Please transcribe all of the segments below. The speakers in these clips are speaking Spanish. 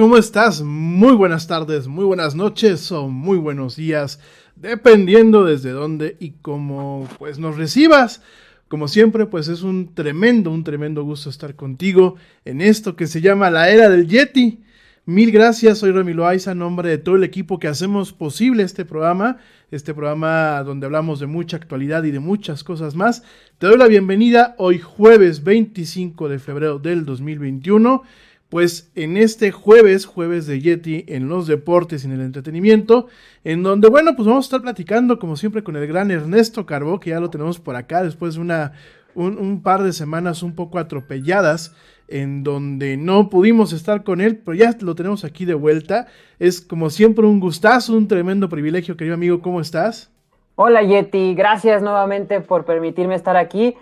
¿Cómo estás? Muy buenas tardes, muy buenas noches o muy buenos días, dependiendo desde dónde y cómo pues nos recibas. Como siempre, pues es un tremendo, un tremendo gusto estar contigo en esto que se llama la era del Yeti. Mil gracias, soy Remy Loaiza, en nombre de todo el equipo que hacemos posible este programa, este programa donde hablamos de mucha actualidad y de muchas cosas más. Te doy la bienvenida hoy jueves 25 de febrero del 2021 pues en este jueves, jueves de Yeti en los deportes y en el entretenimiento, en donde, bueno, pues vamos a estar platicando como siempre con el gran Ernesto Carbó, que ya lo tenemos por acá después de una, un, un par de semanas un poco atropelladas en donde no pudimos estar con él, pero ya lo tenemos aquí de vuelta. Es como siempre un gustazo, un tremendo privilegio, querido amigo, ¿cómo estás? Hola Yeti, gracias nuevamente por permitirme estar aquí.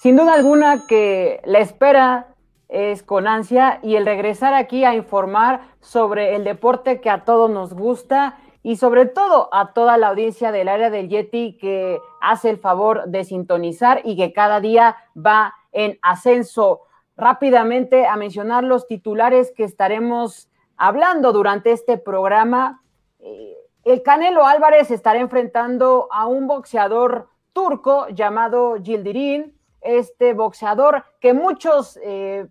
Sin duda alguna que la espera es con ansia y el regresar aquí a informar sobre el deporte que a todos nos gusta y sobre todo a toda la audiencia del área del Yeti que hace el favor de sintonizar y que cada día va en ascenso. Rápidamente a mencionar los titulares que estaremos hablando durante este programa. Eh, el Canelo Álvarez estará enfrentando a un boxeador turco llamado Gildirin, este boxeador que muchos eh,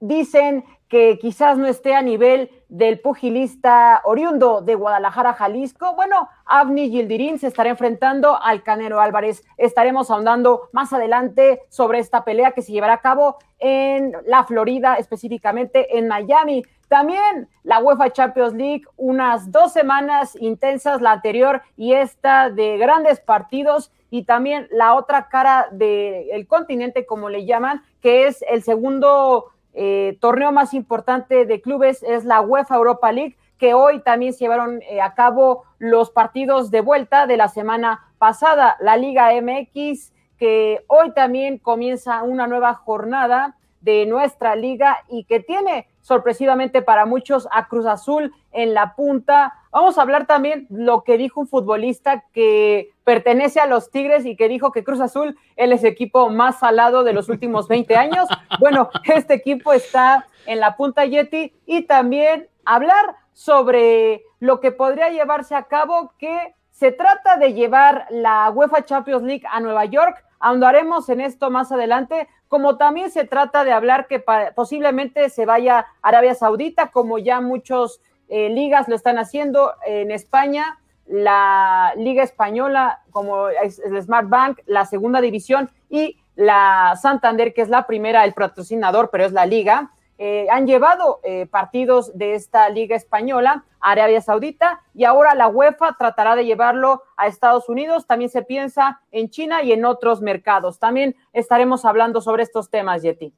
dicen que quizás no esté a nivel del pugilista oriundo de Guadalajara, Jalisco. Bueno, Avni Gildirín se estará enfrentando al Canero Álvarez. Estaremos ahondando más adelante sobre esta pelea que se llevará a cabo en la Florida, específicamente en Miami. También la UEFA Champions League, unas dos semanas intensas, la anterior y esta de grandes partidos y también la otra cara del continente, como le llaman, que es el segundo eh, torneo más importante de clubes es la UEFA Europa League, que hoy también se llevaron eh, a cabo los partidos de vuelta de la semana pasada. La Liga MX, que hoy también comienza una nueva jornada de nuestra liga y que tiene sorpresivamente para muchos a Cruz Azul en la punta. Vamos a hablar también lo que dijo un futbolista que pertenece a los Tigres y que dijo que Cruz Azul es el equipo más salado de los últimos 20 años. Bueno, este equipo está en la punta Yeti y también hablar sobre lo que podría llevarse a cabo, que se trata de llevar la UEFA Champions League a Nueva York. Ahondaremos en esto más adelante, como también se trata de hablar que posiblemente se vaya Arabia Saudita, como ya muchos eh, ligas lo están haciendo en España, la Liga Española, como es el Smart Bank, la segunda división y la Santander, que es la primera, el patrocinador, pero es la liga. Eh, han llevado eh, partidos de esta liga española a Arabia Saudita y ahora la UEFA tratará de llevarlo a Estados Unidos. También se piensa en China y en otros mercados. También estaremos hablando sobre estos temas, Yeti.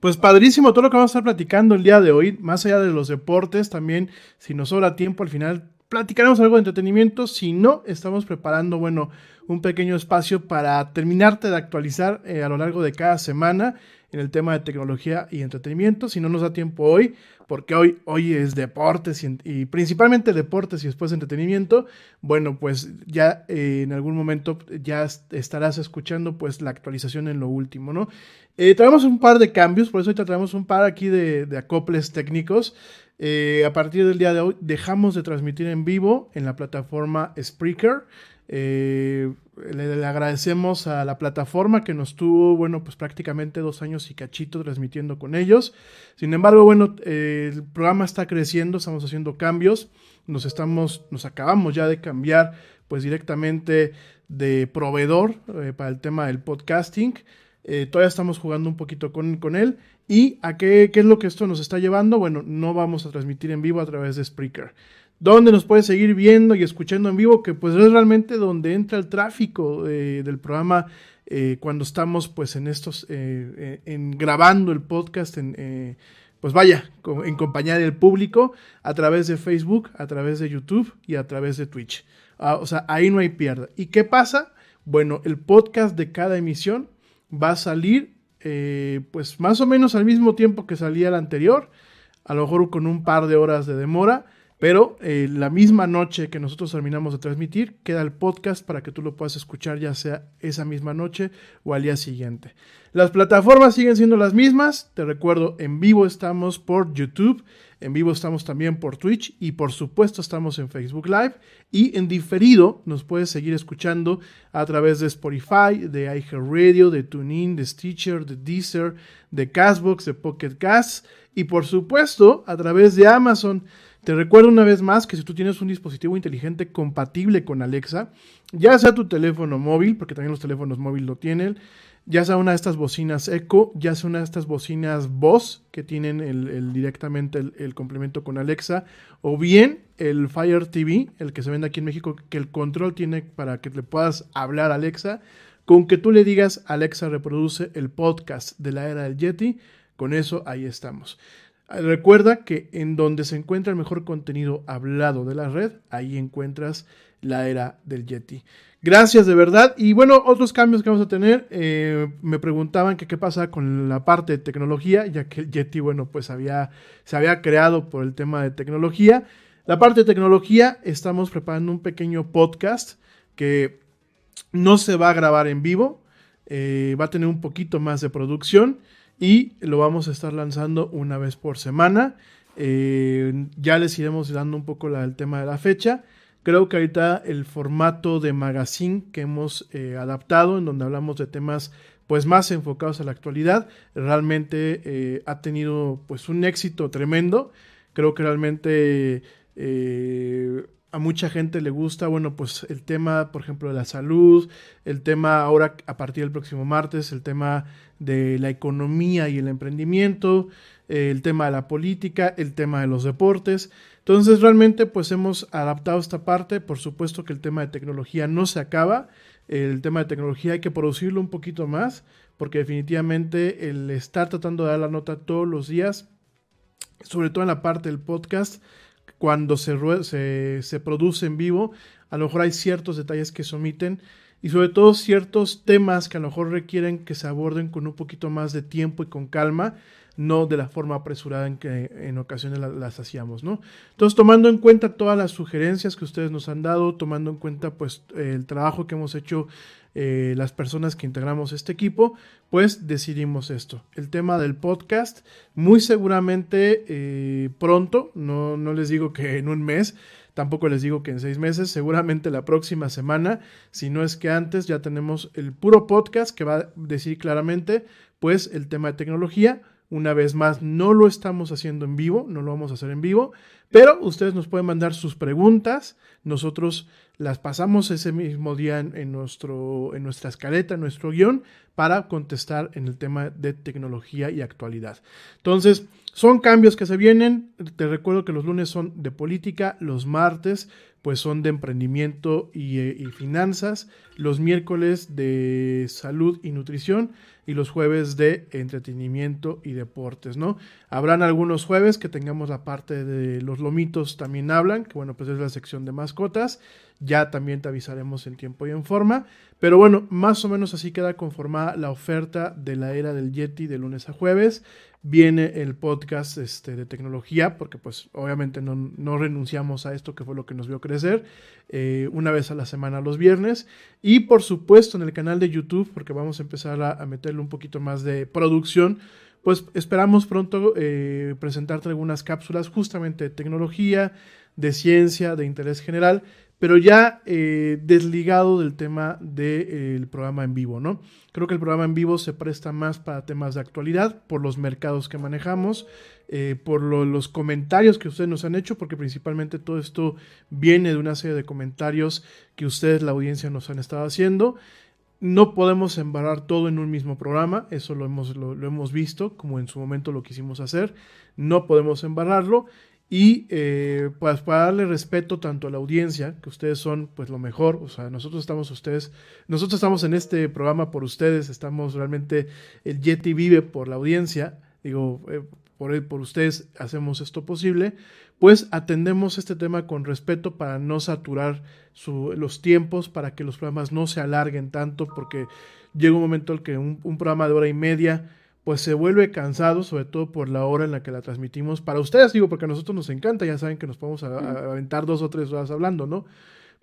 Pues padrísimo todo lo que vamos a estar platicando el día de hoy, más allá de los deportes, también si nos sobra tiempo al final platicaremos algo de entretenimiento, si no, estamos preparando, bueno, un pequeño espacio para terminarte de actualizar eh, a lo largo de cada semana en el tema de tecnología y entretenimiento. Si no nos da tiempo hoy, porque hoy, hoy es deportes y, principalmente deportes y después entretenimiento, bueno, pues ya eh, en algún momento ya estarás escuchando pues la actualización en lo último, ¿no? Eh, traemos un par de cambios, por eso hoy traemos un par aquí de, acoples técnicos. Eh, a partir del día de hoy dejamos de transmitir en vivo en la plataforma Spreaker. Eh, le, agradecemos a la plataforma que nos tuvo, bueno, pues prácticamente dos años y cachito transmitiendo con ellos. Sin embargo, bueno, eh, el programa está creciendo, estamos haciendo cambios, nos estamos, nos acabamos ya de cambiar, pues directamente de proveedor eh, para el tema del podcasting. todavía estamos jugando un poquito con, con él. ¿Y a qué, qué es lo que esto nos está llevando? Bueno, no vamos a transmitir en vivo a través de Spreaker donde nos puedes seguir viendo y escuchando en vivo, que pues es realmente donde entra el tráfico eh, del programa eh, cuando estamos pues en estos, eh, en grabando el podcast, en, pues vaya, en compañía del público, a través de Facebook, a través de YouTube y a través de Twitch. Ah, o sea, ahí no hay pierda. ¿Y qué pasa? Bueno, el podcast de cada emisión va a salir pues más o menos al mismo tiempo que salía el anterior, a lo mejor con un par de horas de demora pero eh, la misma noche que nosotros terminamos de transmitir, queda el podcast para que tú lo puedas escuchar ya sea esa misma noche o al día siguiente. Las plataformas siguen siendo las mismas. Te recuerdo, en vivo estamos por YouTube, en vivo estamos también por Twitch y por supuesto estamos en Facebook Live. Y en diferido nos puedes seguir escuchando a través de Spotify, de iHeartRadio, de TuneIn, de Stitcher, de Deezer, de Castbox, de Pocket Cast y por supuesto a través de Amazon. Te recuerdo una vez más que si tú tienes un dispositivo inteligente compatible con Alexa, ya sea tu teléfono móvil, porque también los teléfonos móviles lo tienen, ya sea una de estas bocinas Echo, ya sea una de estas bocinas Voz que tienen el, directamente el, complemento con Alexa, o bien el Fire TV, el que se vende aquí en México, que el control tiene para que le puedas hablar a Alexa, con que tú le digas Alexa reproduce el podcast de la era del Yeti, con eso ahí estamos. Recuerda que en donde se encuentra el mejor contenido hablado de la red, ahí encuentras la era del Yeti. Gracias de verdad. Y bueno, otros cambios que vamos a tener. eh, me preguntaban qué pasa con la parte de tecnología, ya que el Yeti, bueno, pues había, se había creado por el tema de tecnología. La parte de tecnología, estamos preparando un pequeño podcast que no se va a grabar en vivo, eh, va a tener un poquito más de producción y lo vamos a estar lanzando una vez por semana. Eh, ya les iremos dando un poco el tema de la fecha. Creo que ahorita el formato de magazine que hemos eh, adaptado, en donde hablamos de temas pues más enfocados a la actualidad, realmente eh, ha tenido pues un éxito tremendo. Creo que realmente a mucha gente le gusta, bueno, pues el tema, por ejemplo, de la salud, el tema ahora a partir del próximo martes, el tema de la economía y el emprendimiento, eh, el tema de la política, el tema de los deportes. Entonces realmente pues hemos adaptado esta parte, por supuesto que el tema de tecnología no se acaba, el tema de tecnología hay que producirlo un poquito más, porque definitivamente el estar tratando de dar la nota todos los días, sobre todo en la parte del podcast, cuando se, se, se produce en vivo, a lo mejor hay ciertos detalles que se omiten y sobre todo ciertos temas que a lo mejor requieren que se aborden con un poquito más de tiempo y con calma, no de la forma apresurada en que en ocasiones la- las hacíamos, ¿no? Entonces, tomando en cuenta todas las sugerencias que ustedes nos han dado, tomando en cuenta pues el trabajo que hemos hecho eh, las personas que integramos este equipo, pues decidimos esto. El tema del podcast, muy seguramente eh, pronto, no, no les digo que en un mes, tampoco les digo que en seis meses, seguramente la próxima semana, si no es que antes, ya tenemos el puro podcast que va a decir claramente, pues el tema de tecnología. Una vez más, no lo estamos haciendo en vivo, no lo vamos a hacer en vivo, pero ustedes nos pueden mandar sus preguntas, nosotros las pasamos ese mismo día en, nuestro, en nuestra escaleta, en nuestro guion, para contestar en el tema de tecnología y actualidad. Entonces, son cambios que se vienen. Te recuerdo que los lunes son de política, los martes pues son de emprendimiento y, eh, y finanzas, los miércoles de salud y nutrición y los jueves de entretenimiento y deportes, ¿no? Habrán algunos jueves que tengamos la parte de los lomitos también hablan, que bueno, pues es la sección de mascotas, ya también te avisaremos en tiempo y en forma, pero bueno, más o menos así queda conformada la oferta de la era del Yeti de lunes a jueves. Viene el podcast este, de tecnología, porque pues obviamente no, no renunciamos a esto que fue lo que nos vio crecer, eh, una vez a la semana los viernes. Y por supuesto en el canal de YouTube, porque vamos a empezar a, meterle un poquito más de producción, pues esperamos pronto eh, presentarte algunas cápsulas justamente de tecnología, de ciencia, de interés general, pero ya eh, desligado del tema del programa en vivo, ¿no? Creo que el programa en vivo se presta más para temas de actualidad, por los mercados que manejamos, eh, por lo- los comentarios que ustedes nos han hecho, porque principalmente todo esto viene de una serie de comentarios que ustedes, la audiencia, nos han estado haciendo. No podemos embarrar todo en un mismo programa, eso lo hemos, lo, lo hemos visto, como en su momento lo quisimos hacer. No podemos embarrarlo. Y eh, pues para darle respeto tanto a la audiencia, que ustedes son pues lo mejor, o sea, nosotros estamos ustedes, nosotros estamos en este programa por ustedes, estamos realmente, el Yeti vive por la audiencia, digo, eh, por, por ustedes hacemos esto posible, pues atendemos este tema con respeto para no saturar los tiempos, para que los programas no se alarguen tanto, porque llega un momento en que un, un programa de hora y media pues se vuelve cansado, sobre todo por la hora en la que la transmitimos. Para ustedes, digo, porque a nosotros nos encanta, ya saben que nos podemos a- a- aventar dos o tres horas hablando, ¿no?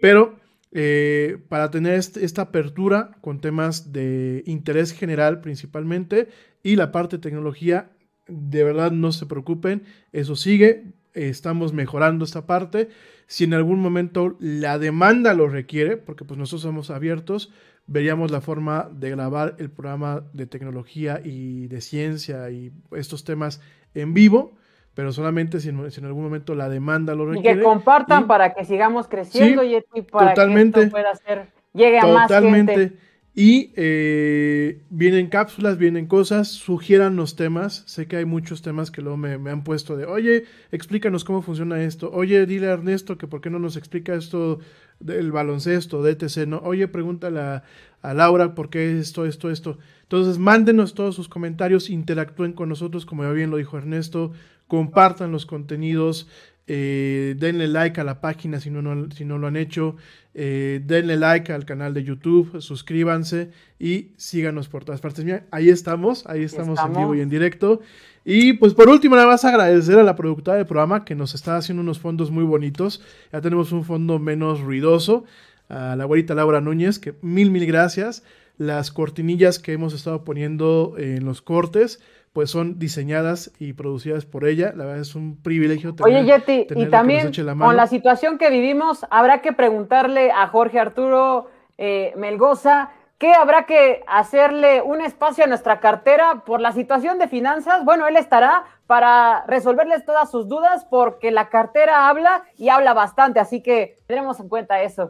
Pero eh, para tener este- esta apertura con temas de interés general principalmente y la parte de tecnología, de verdad no se preocupen, eso sigue, estamos mejorando esta parte. Si en algún momento la demanda lo requiere, porque pues nosotros somos abiertos, veríamos la forma de grabar el programa de tecnología y de ciencia y estos temas en vivo, pero solamente si en, si en algún momento la demanda lo Y requiere. que compartan y- para que sigamos creciendo, Sí, Yeti, para totalmente. que esto pueda ser, llegue a más Totalmente. gente. Y eh, vienen cápsulas, vienen cosas, sugieran los temas. Sé que hay muchos temas que luego me, me, han puesto de, oye, explícanos cómo funciona esto. Oye, dile a Ernesto que por qué no nos explica esto del baloncesto, de ETC, ¿no? Oye, pregúntale a, a Laura por qué esto, esto, esto. Entonces, mándenos todos sus comentarios, interactúen con nosotros, como ya bien lo dijo Ernesto, compartan los contenidos, eh, denle like a la página si no, no si no lo han hecho, eh, denle like al canal de YouTube, suscríbanse y síganos por todas partes. Mira, ahí estamos, ahí estamos, estamos, en vivo y en directo. Y pues por último, nada más agradecer a la productora del programa que nos está haciendo unos fondos muy bonitos. Ya tenemos un fondo menos ruidoso. A la abuelita Laura Núñez, que mil, mil gracias. Las cortinillas que hemos estado poniendo en los cortes pues son diseñadas y producidas por ella. La verdad es un privilegio. Tener, Oye, Yeti, y también la con la situación que vivimos, habrá que preguntarle a Jorge Arturo eh, Melgoza qué habrá que hacerle un espacio a nuestra cartera por la situación de finanzas. Bueno, él estará para resolverles todas sus dudas porque la cartera habla y habla bastante, así que tenemos en cuenta eso.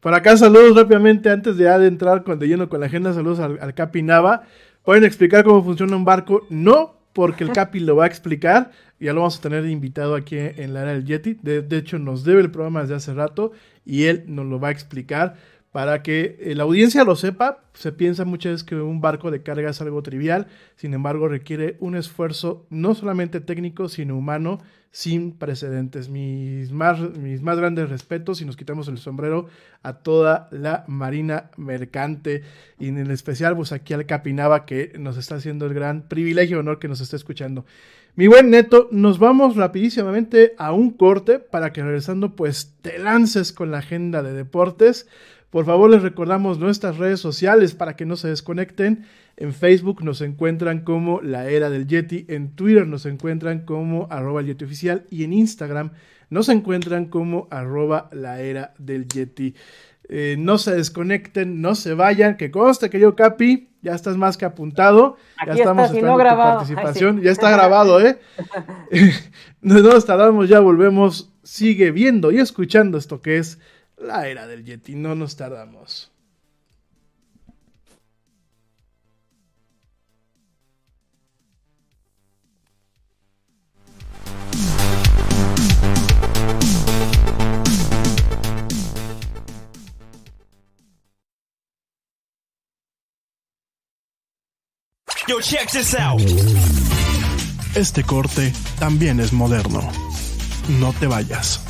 Por acá saludos rápidamente antes de, de entrar con, de lleno con la agenda, saludos al, al Capi Nava. ¿Pueden explicar cómo funciona un barco? No, porque el Capi lo va a explicar. Ya lo vamos a tener invitado aquí en la era del Yeti. De, de, hecho, nos debe el programa desde hace rato y él nos lo va a explicar para que eh, la audiencia lo sepa. Se piensa muchas veces que un barco de carga es algo trivial, sin embargo requiere un esfuerzo no solamente técnico, sino humano, sin precedentes. Mis más, mis más grandes respetos y nos quitamos el sombrero a toda la Marina Mercante y en especial pues aquí al Capinaba que nos está haciendo el gran privilegio y honor que nos esté escuchando. Mi buen Neto, nos vamos rapidísimamente a un corte para que regresando pues te lances con la agenda de deportes. Por favor, les recordamos nuestras redes sociales para que no se desconecten. En Facebook nos encuentran como La Era del Yeti, en Twitter nos encuentran como arroba el Yeti Oficial y en Instagram nos encuentran como arroba La Era del Yeti. Eh, no se desconecten, no se vayan, que conste que yo, Capi, ya estás más que apuntado. Aquí ya estamos está, si no grabado. participación. Ay, sí. Ya está grabado, ¿eh? no nos tardamos, ya volvemos. Sigue viendo y escuchando esto que es la era del Yeti, no nos tardamos. Yo, check this out. Este corte también es moderno. No te vayas.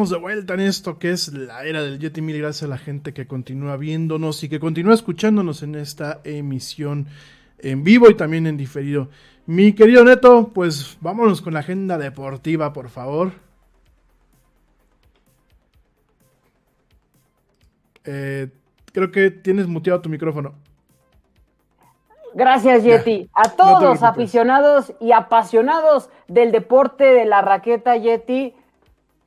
Estamos de vuelta en esto que es la era del Yeti. Mil gracias a la gente que continúa viéndonos y que continúa escuchándonos en esta emisión en vivo y también en diferido. Mi querido Neto, pues vámonos con la agenda deportiva, por favor. Eh, creo que tienes muteado tu micrófono. Gracias, Yeti. A todos los aficionados y apasionados del deporte de la raqueta, Yeti.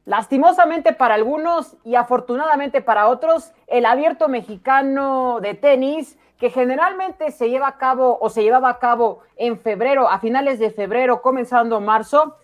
Lastimosamente para algunos y afortunadamente para otros, el abierto mexicano de tenis, que generalmente se lleva a cabo o se llevaba a cabo en febrero, a finales de febrero, comenzando marzo,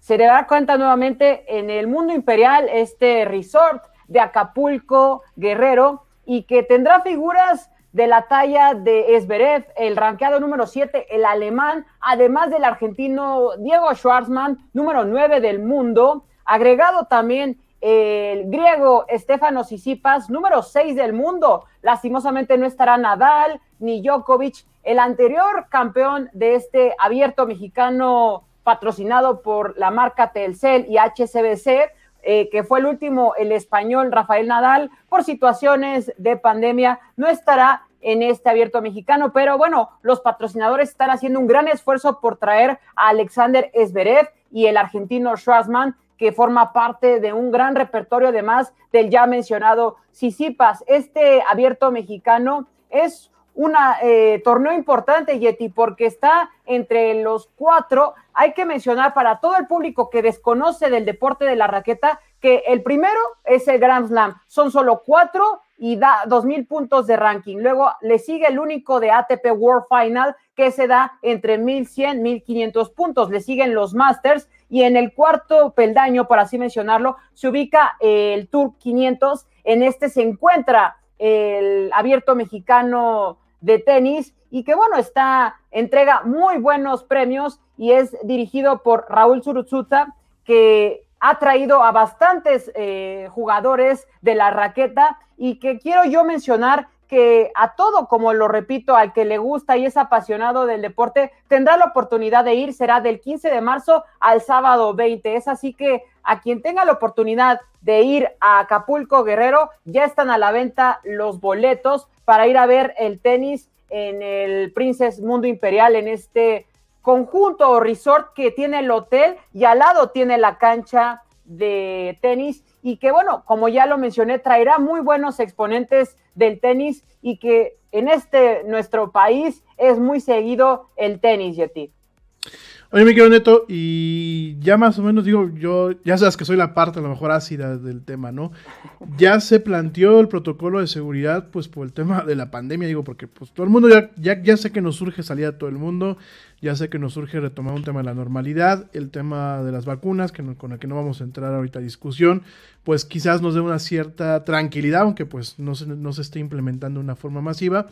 se dará cuenta nuevamente en el mundo imperial, este resort de Acapulco, Guerrero, y que tendrá figuras de la talla de Esberev, el ranqueado número 7, el alemán, además del argentino Diego Schwartzman, número 9 del mundo, agregado también el griego Stefano Sisipas, número 6 del mundo. Lastimosamente no estará Nadal ni Djokovic, el anterior campeón de este abierto mexicano patrocinado por la marca Telcel y HCBC, eh, que fue el último, el español Rafael Nadal, por situaciones de pandemia, no estará en este abierto mexicano, pero bueno, los patrocinadores están haciendo un gran esfuerzo por traer a Alexander Esberev y el argentino Schwarzman, que forma parte de un gran repertorio, además del ya mencionado Sisipas. Este abierto mexicano es un eh, torneo importante, Yeti, porque está entre los cuatro. Hay que mencionar para todo el público que desconoce del deporte de la raqueta que el primero es el Grand Slam. Son solo cuatro y da dos mil puntos de ranking. Luego le sigue el único de ATP World Final que se da entre 1100, 1500 puntos. Le siguen los Masters y en el cuarto peldaño, por así mencionarlo, se ubica el Tour 500. En este se encuentra el abierto mexicano de tenis y que bueno, está, entrega muy buenos premios y es dirigido por Raúl Surutsuta, que ha traído a bastantes eh, jugadores de la raqueta y que quiero yo mencionar que a todo, como lo repito, al que le gusta y es apasionado del deporte, tendrá la oportunidad de ir, será del 15 de marzo al sábado 20. Es así que a quien tenga la oportunidad de ir a Acapulco Guerrero, ya están a la venta los boletos para ir a ver el tenis en el Princess Mundo Imperial, en este conjunto o resort que tiene el hotel y al lado tiene la cancha de tenis y que bueno, como ya lo mencioné, traerá muy buenos exponentes del tenis y que en este nuestro país es muy seguido el tenis, Yeti. Oye, me quedo neto, y ya más o menos digo, yo, ya sabes que soy la parte a lo mejor ácida del tema, ¿no? Ya se planteó el protocolo de seguridad, pues por el tema de la pandemia, digo, porque pues todo el mundo ya, ya, ya sé que nos surge salir a todo el mundo, ya sé que nos surge retomar un tema de la normalidad, el tema de las vacunas, que con el que no vamos a entrar ahorita a discusión, pues quizás nos dé una cierta tranquilidad, aunque pues no se, no se esté implementando de una forma masiva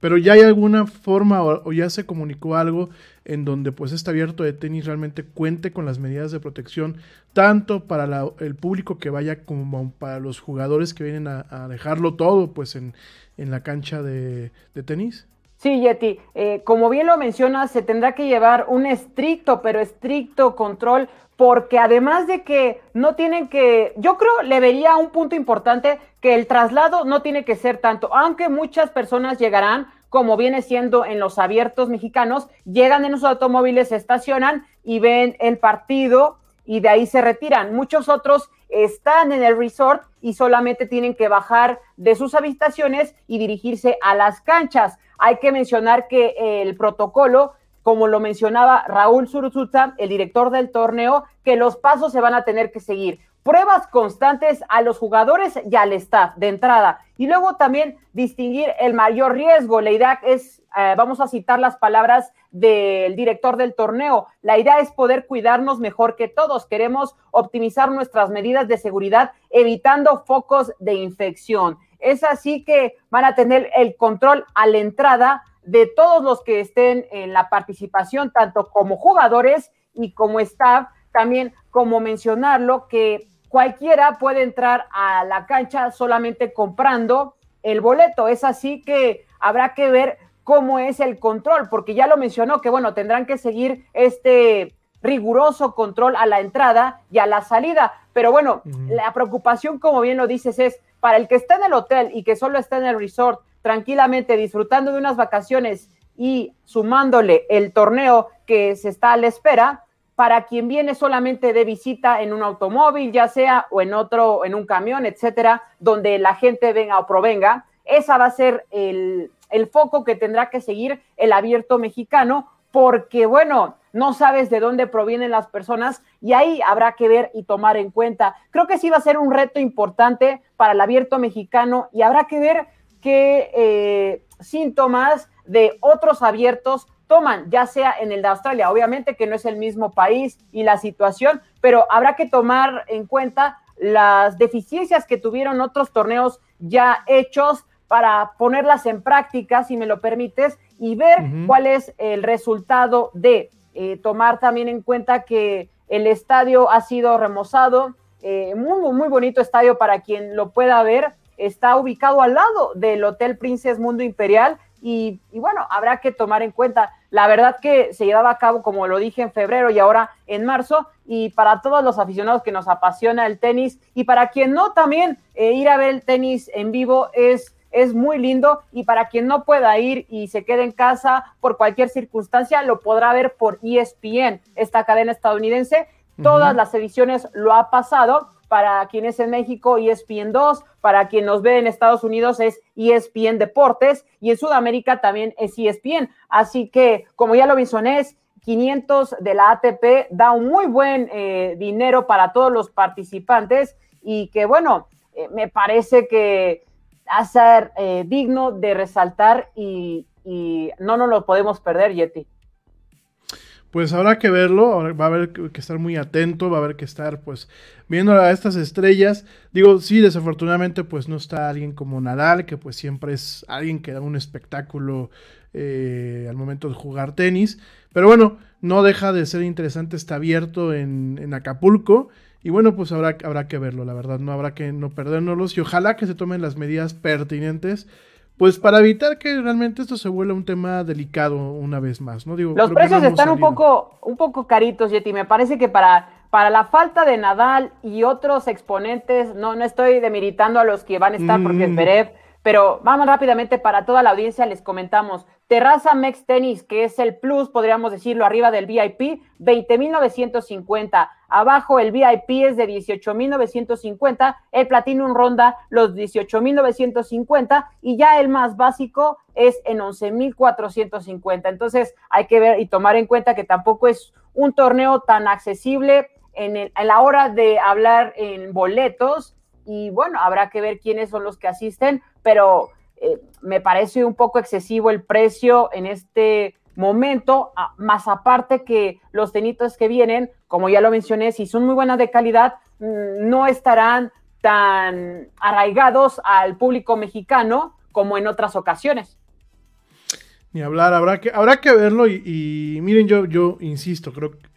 pero ya hay alguna forma o, ya se comunicó algo en donde pues este abierto de tenis realmente cuente con las medidas de protección tanto para el público que vaya como para los jugadores que vienen a, dejarlo todo pues en, la cancha de, tenis. Sí, Yeti, eh, como bien lo mencionas, se tendrá que llevar un estricto, pero estricto control, porque además de que no tienen que, yo creo, le vería un punto importante que el traslado no tiene que ser tanto, aunque muchas personas llegarán, como viene siendo en los abiertos mexicanos, llegan en los automóviles, se estacionan y ven el partido y de ahí se retiran. Muchos otros están en el resort y solamente tienen que bajar de sus habitaciones y dirigirse a las canchas. Hay que mencionar que el protocolo como lo mencionaba Raúl Suruzuta, el director del torneo, que los pasos se van a tener que seguir pruebas constantes a los jugadores y al staff de entrada. Y luego también distinguir el mayor riesgo. La idea es, eh, vamos a citar las palabras del director del torneo, la idea es poder cuidarnos mejor que todos. Queremos optimizar nuestras medidas de seguridad evitando focos de infección. Es así que van a tener el control a la entrada de todos los que estén en la participación, tanto como jugadores y como staff, también como mencionarlo, que cualquiera puede entrar a la cancha solamente comprando el boleto. Es así que habrá que ver cómo es el control, porque ya lo mencionó que, bueno, tendrán que seguir este riguroso control a la entrada y a la salida. Pero bueno, la preocupación, como bien lo dices, es para el que está en el hotel y que solo está en el resort tranquilamente disfrutando de unas vacaciones y sumándole el torneo que se está a la espera, para quien viene solamente de visita en un automóvil, ya sea o en otro, en un camión, etcétera, donde la gente venga o provenga, esa va a ser el, el foco que tendrá que seguir el abierto mexicano, porque bueno, no sabes de dónde provienen las personas y ahí habrá que ver y tomar en cuenta. Creo que sí va a ser un reto importante para el abierto mexicano y habrá que ver qué eh, síntomas de otros abiertos toman, ya sea en el de Australia, obviamente que no es el mismo país y la situación, pero habrá que tomar en cuenta las deficiencias que tuvieron otros torneos ya hechos para ponerlas en práctica, si me lo permites, y ver cuál es el resultado de eh, tomar también en cuenta que el estadio ha sido remozado, eh, muy, muy bonito estadio para quien lo pueda ver, está ubicado al lado del Hotel Princess Mundo Imperial y, bueno, habrá que tomar en cuenta. La verdad que se llevaba a cabo, como lo dije, en febrero y ahora en marzo. Y para todos los aficionados que nos apasiona el tenis y para quien no también, eh, ir a ver el tenis en vivo es, es muy lindo. Y para quien no pueda ir y se quede en casa por cualquier circunstancia, lo podrá ver por ESPN, esta cadena estadounidense. Todas las ediciones lo ha pasado para quien es en México ESPN 2, para quien nos ve en Estados Unidos es ESPN Deportes y en Sudamérica también es ESPN. Así que, como ya lo mencioné, 500 de la ATP da un muy buen eh, dinero para todos los participantes y que, bueno, eh, me parece que a ser eh, digno de resaltar y, y no nos lo podemos perder, Yeti. Pues habrá que verlo, va a haber que estar muy atento, va a haber que estar pues viendo a estas estrellas. Digo, sí, desafortunadamente pues no está alguien como Nadal, que pues siempre es alguien que da un espectáculo eh, al momento de jugar tenis. Pero bueno, no deja de ser interesante, está abierto en, en Acapulco. Y bueno, pues habrá, habrá que verlo, la verdad, no habrá que no perdérnoslos y ojalá que se tomen las medidas pertinentes pues para evitar que realmente esto se vuelva un tema delicado una vez más, ¿no? Digo, Los precios están un poco, un poco caritos, Yeti. Me parece que para, para la falta de Nadal y otros exponentes, no, no estoy demeritando a los que van a estar porque es Berev, pero vamos rápidamente para toda la audiencia, les comentamos. Terraza Mex Tennis, que es el plus, podríamos decirlo, arriba del VIP, 20.950. Abajo el VIP es de 18.950. El Platinum ronda los 18.950. Y ya el más básico es en 11.450. Entonces hay que ver y tomar en cuenta que tampoco es un torneo tan accesible en, el, en la hora de hablar en boletos y bueno, habrá que ver quiénes son los que asisten, pero eh, me parece un poco excesivo el precio en este momento, más aparte que los tenitos que vienen, como ya lo mencioné, si son muy buenas de calidad, mm, no estarán tan arraigados al público mexicano como en otras ocasiones. Ni hablar, habrá que, habrá que verlo y, y miren, yo, yo insisto, creo que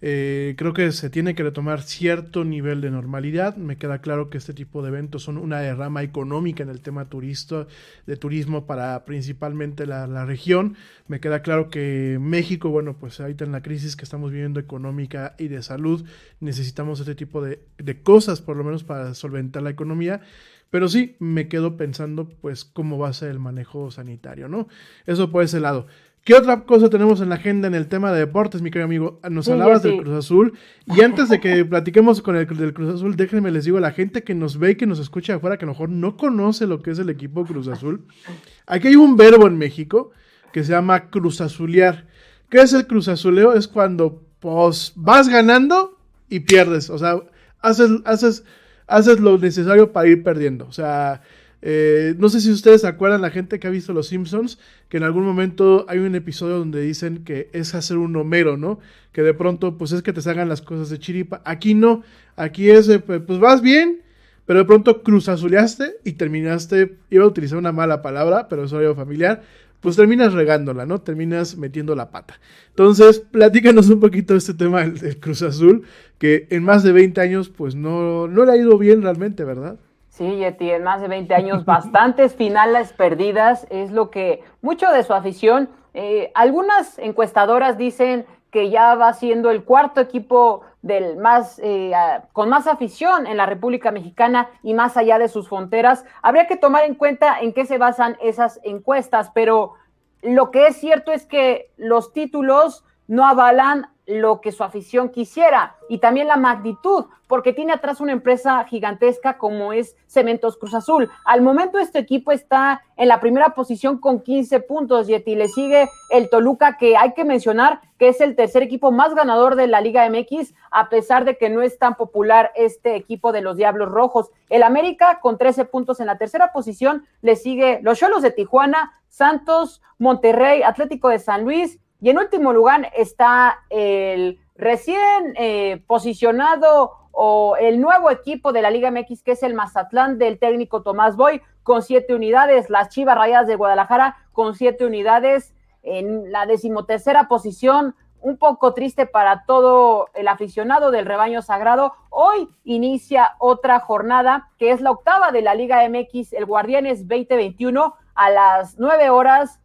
eh, creo que se tiene que retomar cierto nivel de normalidad. Me queda claro que este tipo de eventos son una derrama económica en el tema turista, de turismo para principalmente la, región. Me queda claro que México, bueno, pues ahorita en la crisis que estamos viviendo económica y de salud, necesitamos este tipo de, de cosas, por lo menos para solventar la economía. Pero sí, me quedo pensando, pues, cómo va a ser el manejo sanitario, ¿no? Eso por ese lado. ¿Qué otra cosa tenemos en la agenda en el tema de deportes, mi querido amigo? Nos hablabas del Cruz Azul. Y antes de que platiquemos con el del Cruz Azul, déjenme les digo a la gente que nos ve y que nos escucha afuera, que a lo mejor no conoce lo que es el equipo Cruz Azul. Aquí hay un verbo en México que se llama Cruz Azulear. ¿Qué es el Cruz Azuleo? Es cuando pues, vas ganando y pierdes. O sea, haces, haces, haces lo necesario para ir perdiendo. O sea, eh, no sé si ustedes se acuerdan, la gente que ha visto Los Simpsons, que en algún momento hay un episodio donde dicen que es hacer un Homero, ¿no? Que de pronto, pues es que te salgan las cosas de chiripa. Aquí no, aquí es, pues, vas bien, pero de pronto cruzazuleaste y terminaste, iba a utilizar una mala palabra, pero es algo familiar, pues terminas regándola, ¿no? Terminas metiendo la pata. Entonces, platícanos un poquito de este tema del, Cruz Azul, que en más de 20 años, pues no, no le ha ido bien realmente, ¿verdad? Sí, Yeti, en más de 20 años, bastantes finales perdidas, es lo que mucho de su afición, eh, algunas encuestadoras dicen que ya va siendo el cuarto equipo del más, eh, con más afición en la República Mexicana y más allá de sus fronteras. Habría que tomar en cuenta en qué se basan esas encuestas, pero lo que es cierto es que los títulos no avalan lo que su afición quisiera y también la magnitud, porque tiene atrás una empresa gigantesca como es Cementos Cruz Azul. Al momento este equipo está en la primera posición con 15 puntos, y le sigue el Toluca, que hay que mencionar que es el tercer equipo más ganador de la Liga MX, a pesar de que no es tan popular este equipo de los Diablos Rojos. El América con 13 puntos en la tercera posición, le sigue los Cholos de Tijuana, Santos, Monterrey, Atlético de San Luis, y en último lugar está el recién eh, posicionado o el nuevo equipo de la Liga MX, que es el Mazatlán del técnico Tomás Boy, con siete unidades. Las Chivas Rayadas de Guadalajara con siete unidades en la decimotercera posición. Un poco triste para todo el aficionado del rebaño sagrado. Hoy inicia otra jornada que es la octava de la Liga MX, el Guardianes 2021, a las nueve horas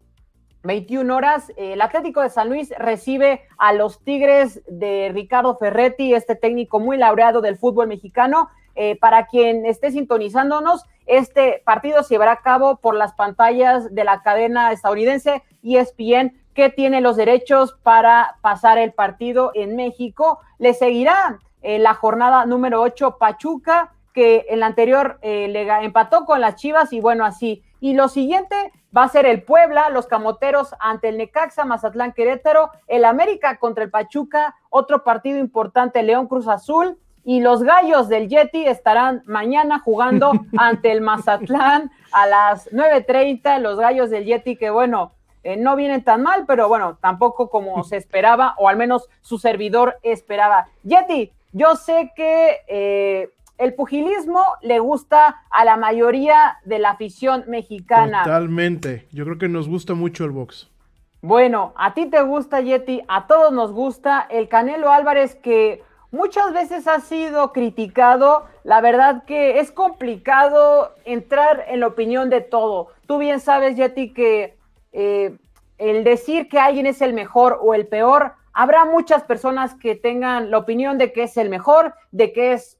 21 horas, el Atlético de San Luis recibe a los Tigres de Ricardo Ferretti, este técnico muy laureado del fútbol mexicano. Eh, para quien esté sintonizándonos, este partido se llevará a cabo por las pantallas de la cadena estadounidense ESPN, que tiene los derechos para pasar el partido en México. Le seguirá eh, la jornada número 8 Pachuca, que en la anterior eh, le empató con las Chivas y bueno, así. Y lo siguiente va a ser el Puebla, los Camoteros ante el Necaxa, Mazatlán Querétaro, el América contra el Pachuca, otro partido importante, León Cruz Azul, y los Gallos del Yeti estarán mañana jugando ante el Mazatlán a las 9.30, los Gallos del Yeti que bueno, eh, no vienen tan mal, pero bueno, tampoco como se esperaba, o al menos su servidor esperaba. Yeti, yo sé que eh, el pugilismo le gusta a la mayoría de la afición mexicana. Totalmente. Yo creo que nos gusta mucho el box. Bueno, a ti te gusta, Yeti, a todos nos gusta el Canelo Álvarez que muchas veces ha sido criticado. La verdad que es complicado entrar en la opinión de todo. Tú bien sabes, Yeti, que eh, el decir que alguien es el mejor o el peor, habrá muchas personas que tengan la opinión de que es el mejor, de que es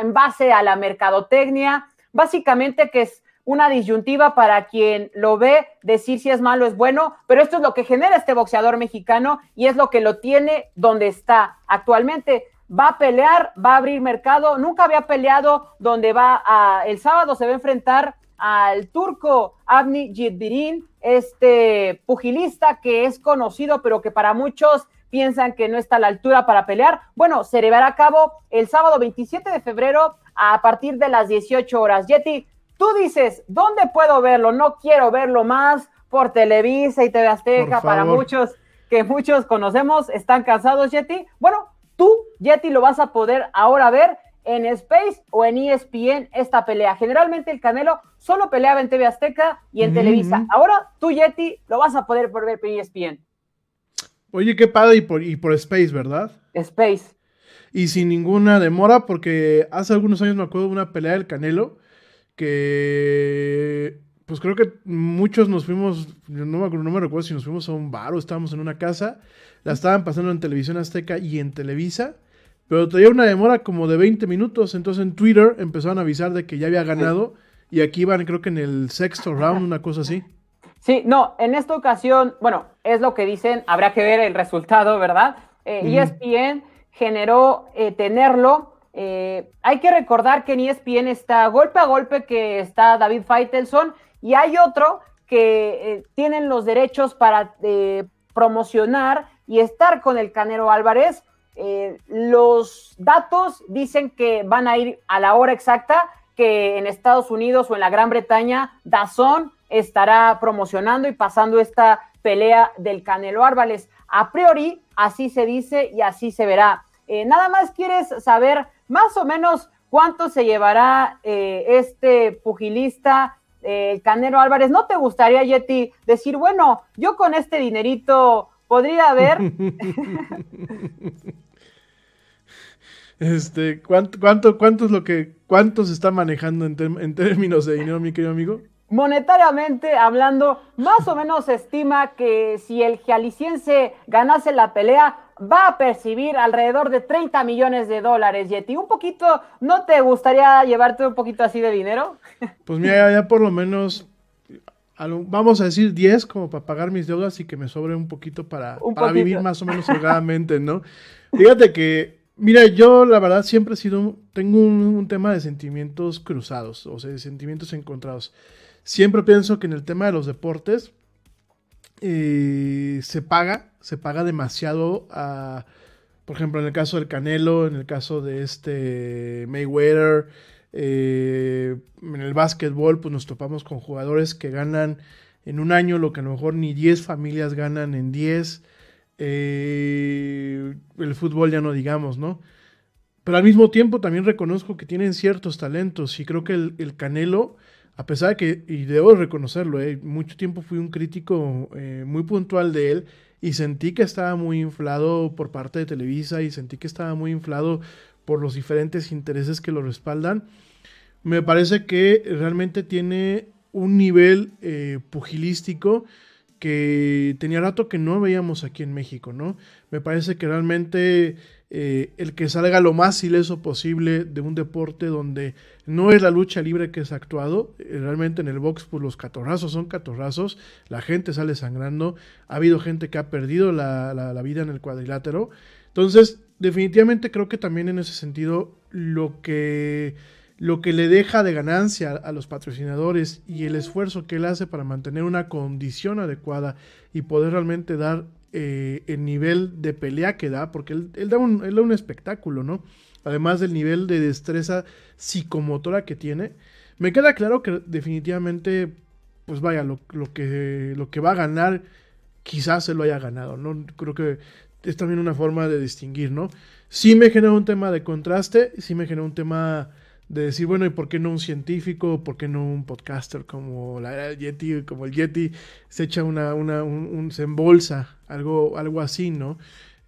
en base a la mercadotecnia, básicamente que es una disyuntiva para quien lo ve decir si es malo es bueno, pero esto es lo que genera este boxeador mexicano y es lo que lo tiene donde está actualmente. Va a pelear, va a abrir mercado, nunca había peleado donde va a, el sábado se va a enfrentar al turco Avni Jidbirin, este pugilista que es conocido, pero que para muchos piensan que no está a la altura para pelear. Bueno, se llevará a cabo el sábado 27 de febrero a partir de las 18 horas. Yeti, tú dices, ¿dónde puedo verlo? No quiero verlo más por Televisa y TV Azteca para muchos que muchos conocemos, están cansados, Yeti. Bueno, tú, Yeti, lo vas a poder ahora ver en Space o en ESPN esta pelea. Generalmente el Canelo solo peleaba en TV Azteca y en Televisa. Ahora tú, Yeti, lo vas a poder ver en ESPN. Oye, qué padre y por, y por Space, ¿verdad? Space. Y sin ninguna demora, porque hace algunos años me acuerdo de una pelea del Canelo que pues creo que muchos nos fuimos, no me, no me recuerdo si nos fuimos a un bar o estábamos en una casa, la estaban pasando en televisión azteca y en Televisa, pero tenía una demora como de 20 minutos, entonces en Twitter empezaron a avisar de que ya había ganado y aquí van creo que en el sexto round, una cosa así. Sí, no, en esta ocasión, bueno, es lo que dicen, habrá que ver el resultado, ¿verdad? Eh, ESPN generó eh, tenerlo. Eh, hay que recordar que en ESPN está golpe a golpe que está David Feitelson y hay otro que eh, tienen los derechos para promocionar y estar con el Canero Álvarez. los datos dicen que van a ir a la hora exacta que en Estados Unidos o en la Gran Bretaña, Dazón estará promocionando y pasando esta pelea del Canelo Álvarez. A priori, así se dice y así se verá. Eh, nada más quieres saber más o menos cuánto se llevará eh, este pugilista, eh, Canelo Álvarez. ¿No te gustaría, Yeti, decir, bueno, yo con este dinerito podría ver? este, ¿cuánto, cuánto, cuánto es lo que, cuánto se está manejando en, en términos de dinero, mi querido amigo? monetariamente hablando, más o menos se estima que si el jalisciense ganase la pelea, va a percibir alrededor de 30 millones de dólares, Yeti. Un poquito, ¿no te gustaría llevarte un poquito así de dinero? Pues mira, ya por lo menos, vamos a decir 10 como para pagar mis deudas y que me sobre un poquito para, para vivir más o menos holgadamente, ¿no? Fíjate que Mira, yo la verdad siempre he sido, tengo un, tema de sentimientos cruzados, o sea, de sentimientos encontrados. Siempre pienso que en el tema de los deportes eh, se paga, se paga demasiado por ejemplo, en el caso del Canelo, en el caso de este Mayweather, eh, en el básquetbol, pues nos topamos con jugadores que ganan en un año lo que a lo mejor ni 10 familias ganan en 10. Eh, el fútbol ya no digamos, ¿no? Pero al mismo tiempo también reconozco que tienen ciertos talentos y creo que el, Canelo, a pesar de que, y debo reconocerlo, eh, mucho tiempo fui un crítico eh, muy puntual de él y sentí que estaba muy inflado por parte de Televisa y sentí que estaba muy inflado por los diferentes intereses que lo respaldan. Me parece que realmente tiene un nivel eh, pugilístico que tenía rato que no veíamos aquí en México, ¿no? Me parece que realmente eh, el que salga lo más ileso posible de un deporte donde no es la lucha libre que es actuado, eh, realmente en el box pues los catorrazos son catorrazos, la gente sale sangrando, ha habido gente que ha perdido la, la vida en el cuadrilátero, entonces definitivamente creo que también en ese sentido lo que lo que le deja de ganancia a los patrocinadores y el esfuerzo que él hace para mantener una condición adecuada y poder realmente dar eh, el nivel de pelea que da, porque él, da un, él da un espectáculo, ¿no? Además del nivel de destreza psicomotora que tiene, me queda claro que definitivamente, pues vaya, lo, lo, que, lo que va a ganar, quizás se lo haya ganado, ¿no? Creo que es también una forma de distinguir, ¿no? Sí me genera un tema de contraste, sí me genera un tema de decir, bueno, ¿y por qué no un científico? ¿Por qué no un podcaster como la Yeti, como el Yeti se echa una, una un, se embolsa, algo, algo así, ¿no?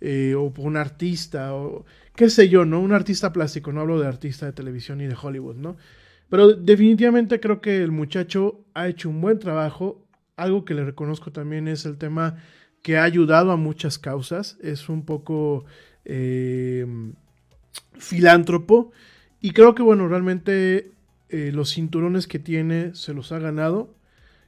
Eh, o un artista, o qué sé yo, ¿no? Un artista plástico, no hablo de artista de televisión ni de Hollywood, ¿no? Pero definitivamente creo que el muchacho ha hecho un buen trabajo. Algo que le reconozco también es el tema que ha ayudado a muchas causas. Es un poco eh, filántropo. Y creo que, bueno, realmente eh, los cinturones que tiene se los ha ganado.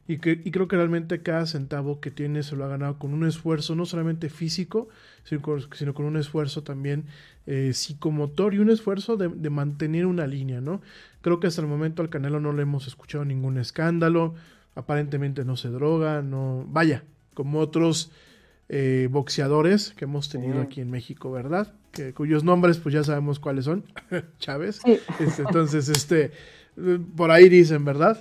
Y, que, creo que realmente cada centavo que tiene se lo ha ganado con un esfuerzo no solamente físico, sino con, un esfuerzo también eh, psicomotor y un esfuerzo de, mantener una línea, ¿no? Creo que hasta el momento al Canelo no le hemos escuchado ningún escándalo, aparentemente no se droga, no... Vaya, como otros eh, boxeadores que hemos tenido aquí en México, ¿verdad? cuyos nombres pues ya sabemos cuáles son, Chávez. Este, entonces, este, por ahí dicen, ¿verdad?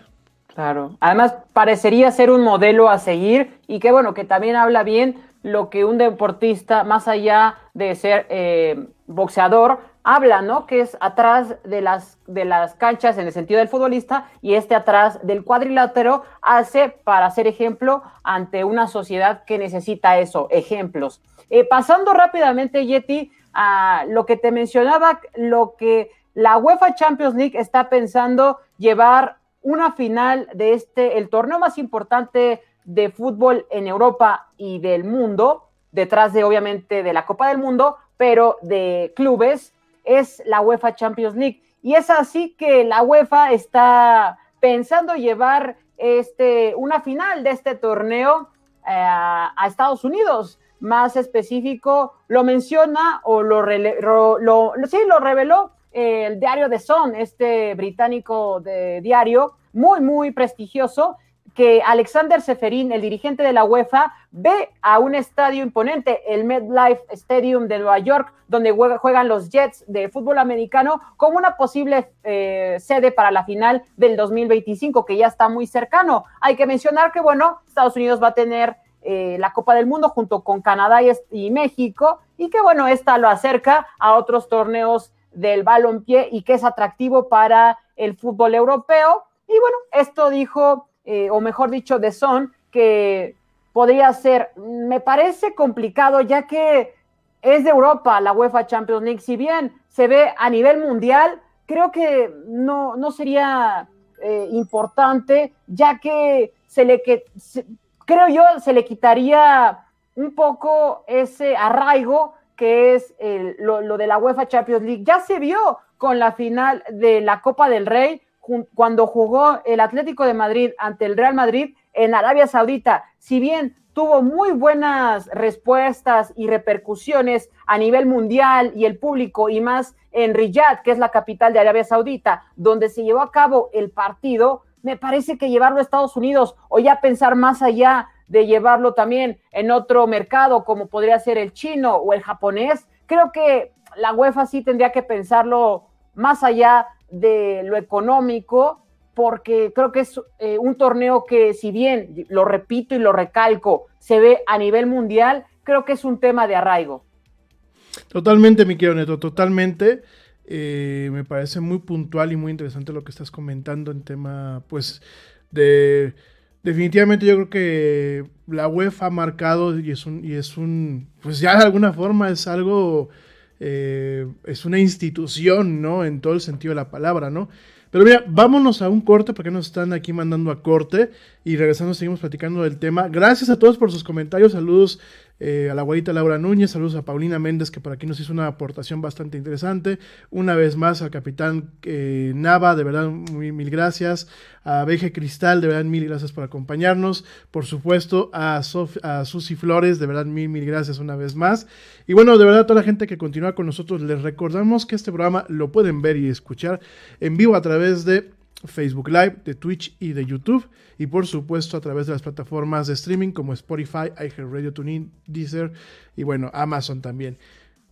Claro. Además, parecería ser un modelo a seguir y que bueno, que también habla bien lo que un deportista, más allá de ser eh, boxeador, habla, ¿no? Que es atrás de las, de las canchas en el sentido del futbolista y este atrás del cuadrilátero hace para ser ejemplo ante una sociedad que necesita eso, ejemplos. Eh, pasando rápidamente, Yeti, a lo que te mencionaba, lo que la UEFA Champions League está pensando llevar una final de este, el torneo más importante de fútbol en Europa y del mundo, detrás de obviamente de la Copa del Mundo, pero de clubes, es la UEFA Champions League. Y es así que la UEFA está pensando llevar este, una final de este torneo eh, a Estados Unidos más específico, lo menciona o lo, lo, sí, lo reveló eh, el diario The Sun, este británico de diario, muy, muy prestigioso, que Alexander Seferin, el dirigente de la UEFA, ve a un estadio imponente, el MetLife Stadium de Nueva York, donde juegan los Jets de fútbol americano, como una posible eh, sede para la final del 2025, que ya está muy cercano. Hay que mencionar que, bueno, Estados Unidos va a tener eh, la Copa del Mundo junto con Canadá y, México, y que bueno, esta lo acerca a otros torneos del balompié y que es atractivo para el fútbol europeo. Y bueno, esto dijo, eh, o mejor dicho, de Son, que podría ser, me parece complicado ya que es de Europa la UEFA Champions League, si bien se ve a nivel mundial, creo que no, no sería eh, importante, ya que se le que creo yo se le quitaría un poco ese arraigo que es el- lo, lo de la UEFA Champions League. Ya se vio con la final de la Copa del Rey cuando jugó el Atlético de Madrid ante el Real Madrid en Arabia Saudita. Si bien tuvo muy buenas respuestas y repercusiones a nivel mundial y el público y más en Riyadh, que es la capital de Arabia Saudita, donde se llevó a cabo el partido, me parece que llevarlo a Estados Unidos o ya pensar más allá de llevarlo también en otro mercado como podría ser el chino o el japonés, creo que la UEFA sí tendría que pensarlo más allá de lo económico, porque creo que es eh, un torneo que si bien, lo repito y lo recalco, se ve a nivel mundial, creo que es un tema de arraigo. Totalmente, mi querido Neto, totalmente. Eh, me parece muy puntual y muy interesante lo que estás comentando en tema, pues, de... Definitivamente yo creo que la UEFA ha marcado y es un, y es un, pues ya de alguna forma es algo, eh, es una institución, ¿no? En todo el sentido de la palabra, ¿no? Pero mira, vámonos a un corte porque nos están aquí mandando a corte y regresando seguimos platicando del tema. Gracias a todos por sus comentarios, saludos eh, a la abuelita Laura Núñez, saludos a Paulina Méndez que por aquí nos hizo una aportación bastante interesante. Una vez más al capitán eh, Nava, de verdad mil gracias. A Beje Cristal, de verdad mil gracias por acompañarnos. Por supuesto a, Sof a Susi Flores, de verdad mil, mil gracias una vez más. Y bueno, de verdad a toda la gente que continúa con nosotros, les recordamos que este programa lo pueden ver y escuchar en vivo a través de Facebook Live, de Twitch y de YouTube. Y por supuesto a través de las plataformas de streaming como Spotify, iHeartRadio, TuneIn, Deezer y bueno, Amazon también.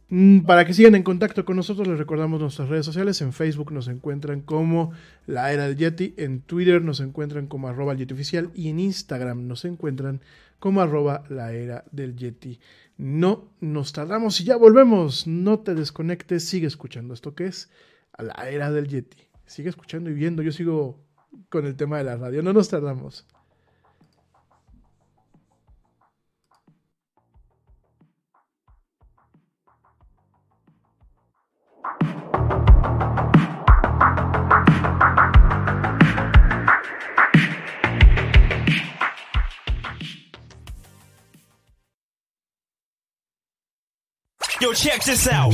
Mm, Para que sigan en contacto con nosotros, les recordamos nuestras redes sociales. En Facebook nos encuentran como La Era del Yeti, en Twitter nos encuentran como arroba el Yeti Oficial y en Instagram nos encuentran como arroba La Era del Yeti. No nos tardamos y ya volvemos. No te desconectes, sigue escuchando esto que es La Era del Yeti. Sigue escuchando y viendo, yo sigo con el tema de la radio, no nos tardamos. Yo, check this out.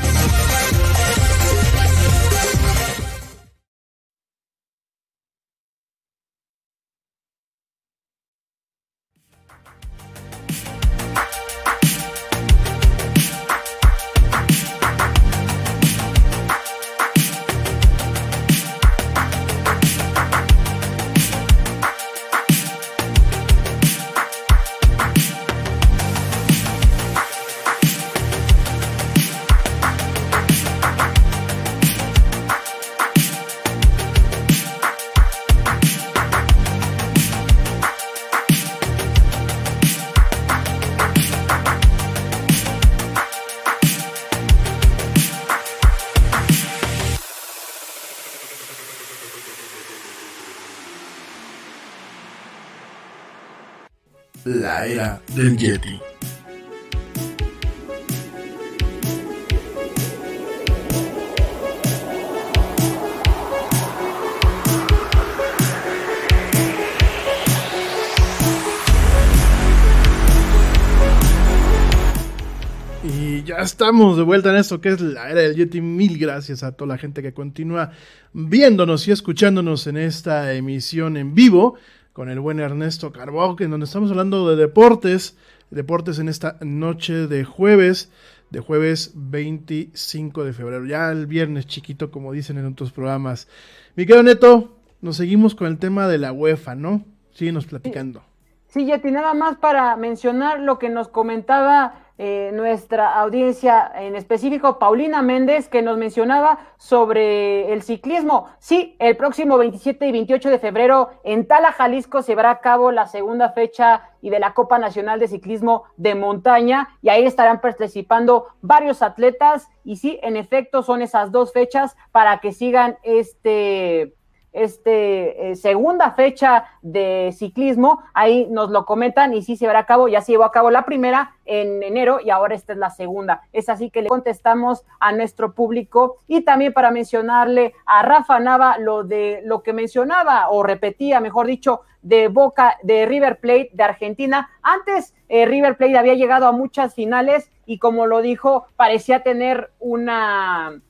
era del Yeti. ya estamos de vuelta en esto que es la era del Yeti. Mil gracias a toda la gente que continúa viéndonos y escuchándonos en esta emisión en vivo con el buen Ernesto Carbó, en donde estamos hablando de deportes, deportes en esta noche de jueves, de jueves 25 de febrero, ya el viernes chiquito como dicen en otros programas. Mi querido Neto, nos seguimos con el tema de la UEFA, ¿no? Síguenos platicando. Sí, Yeti, nada más para mencionar lo que nos comentaba eh, nuestra audiencia, en específico Paulina Méndez, que nos mencionaba sobre el ciclismo. Sí, el próximo 27 y 28 de febrero en Tala, Jalisco, se llevará a cabo la segunda fecha y de la Copa Nacional de Ciclismo de Montaña, y ahí estarán participando varios atletas, y sí, en efecto, son esas dos fechas para que sigan este este, eh, segunda fecha de ciclismo, ahí nos lo comentan y sí se verá a cabo, ya se llevó a cabo la primera en enero y ahora esta es la segunda. Es así que le contestamos a nuestro público y también para mencionarle a Rafa Nava lo de lo que mencionaba o repetía, mejor dicho, de Boca, de River Plate de Argentina. Antes eh, River Plate había llegado a muchas finales y como lo dijo, parecía tener una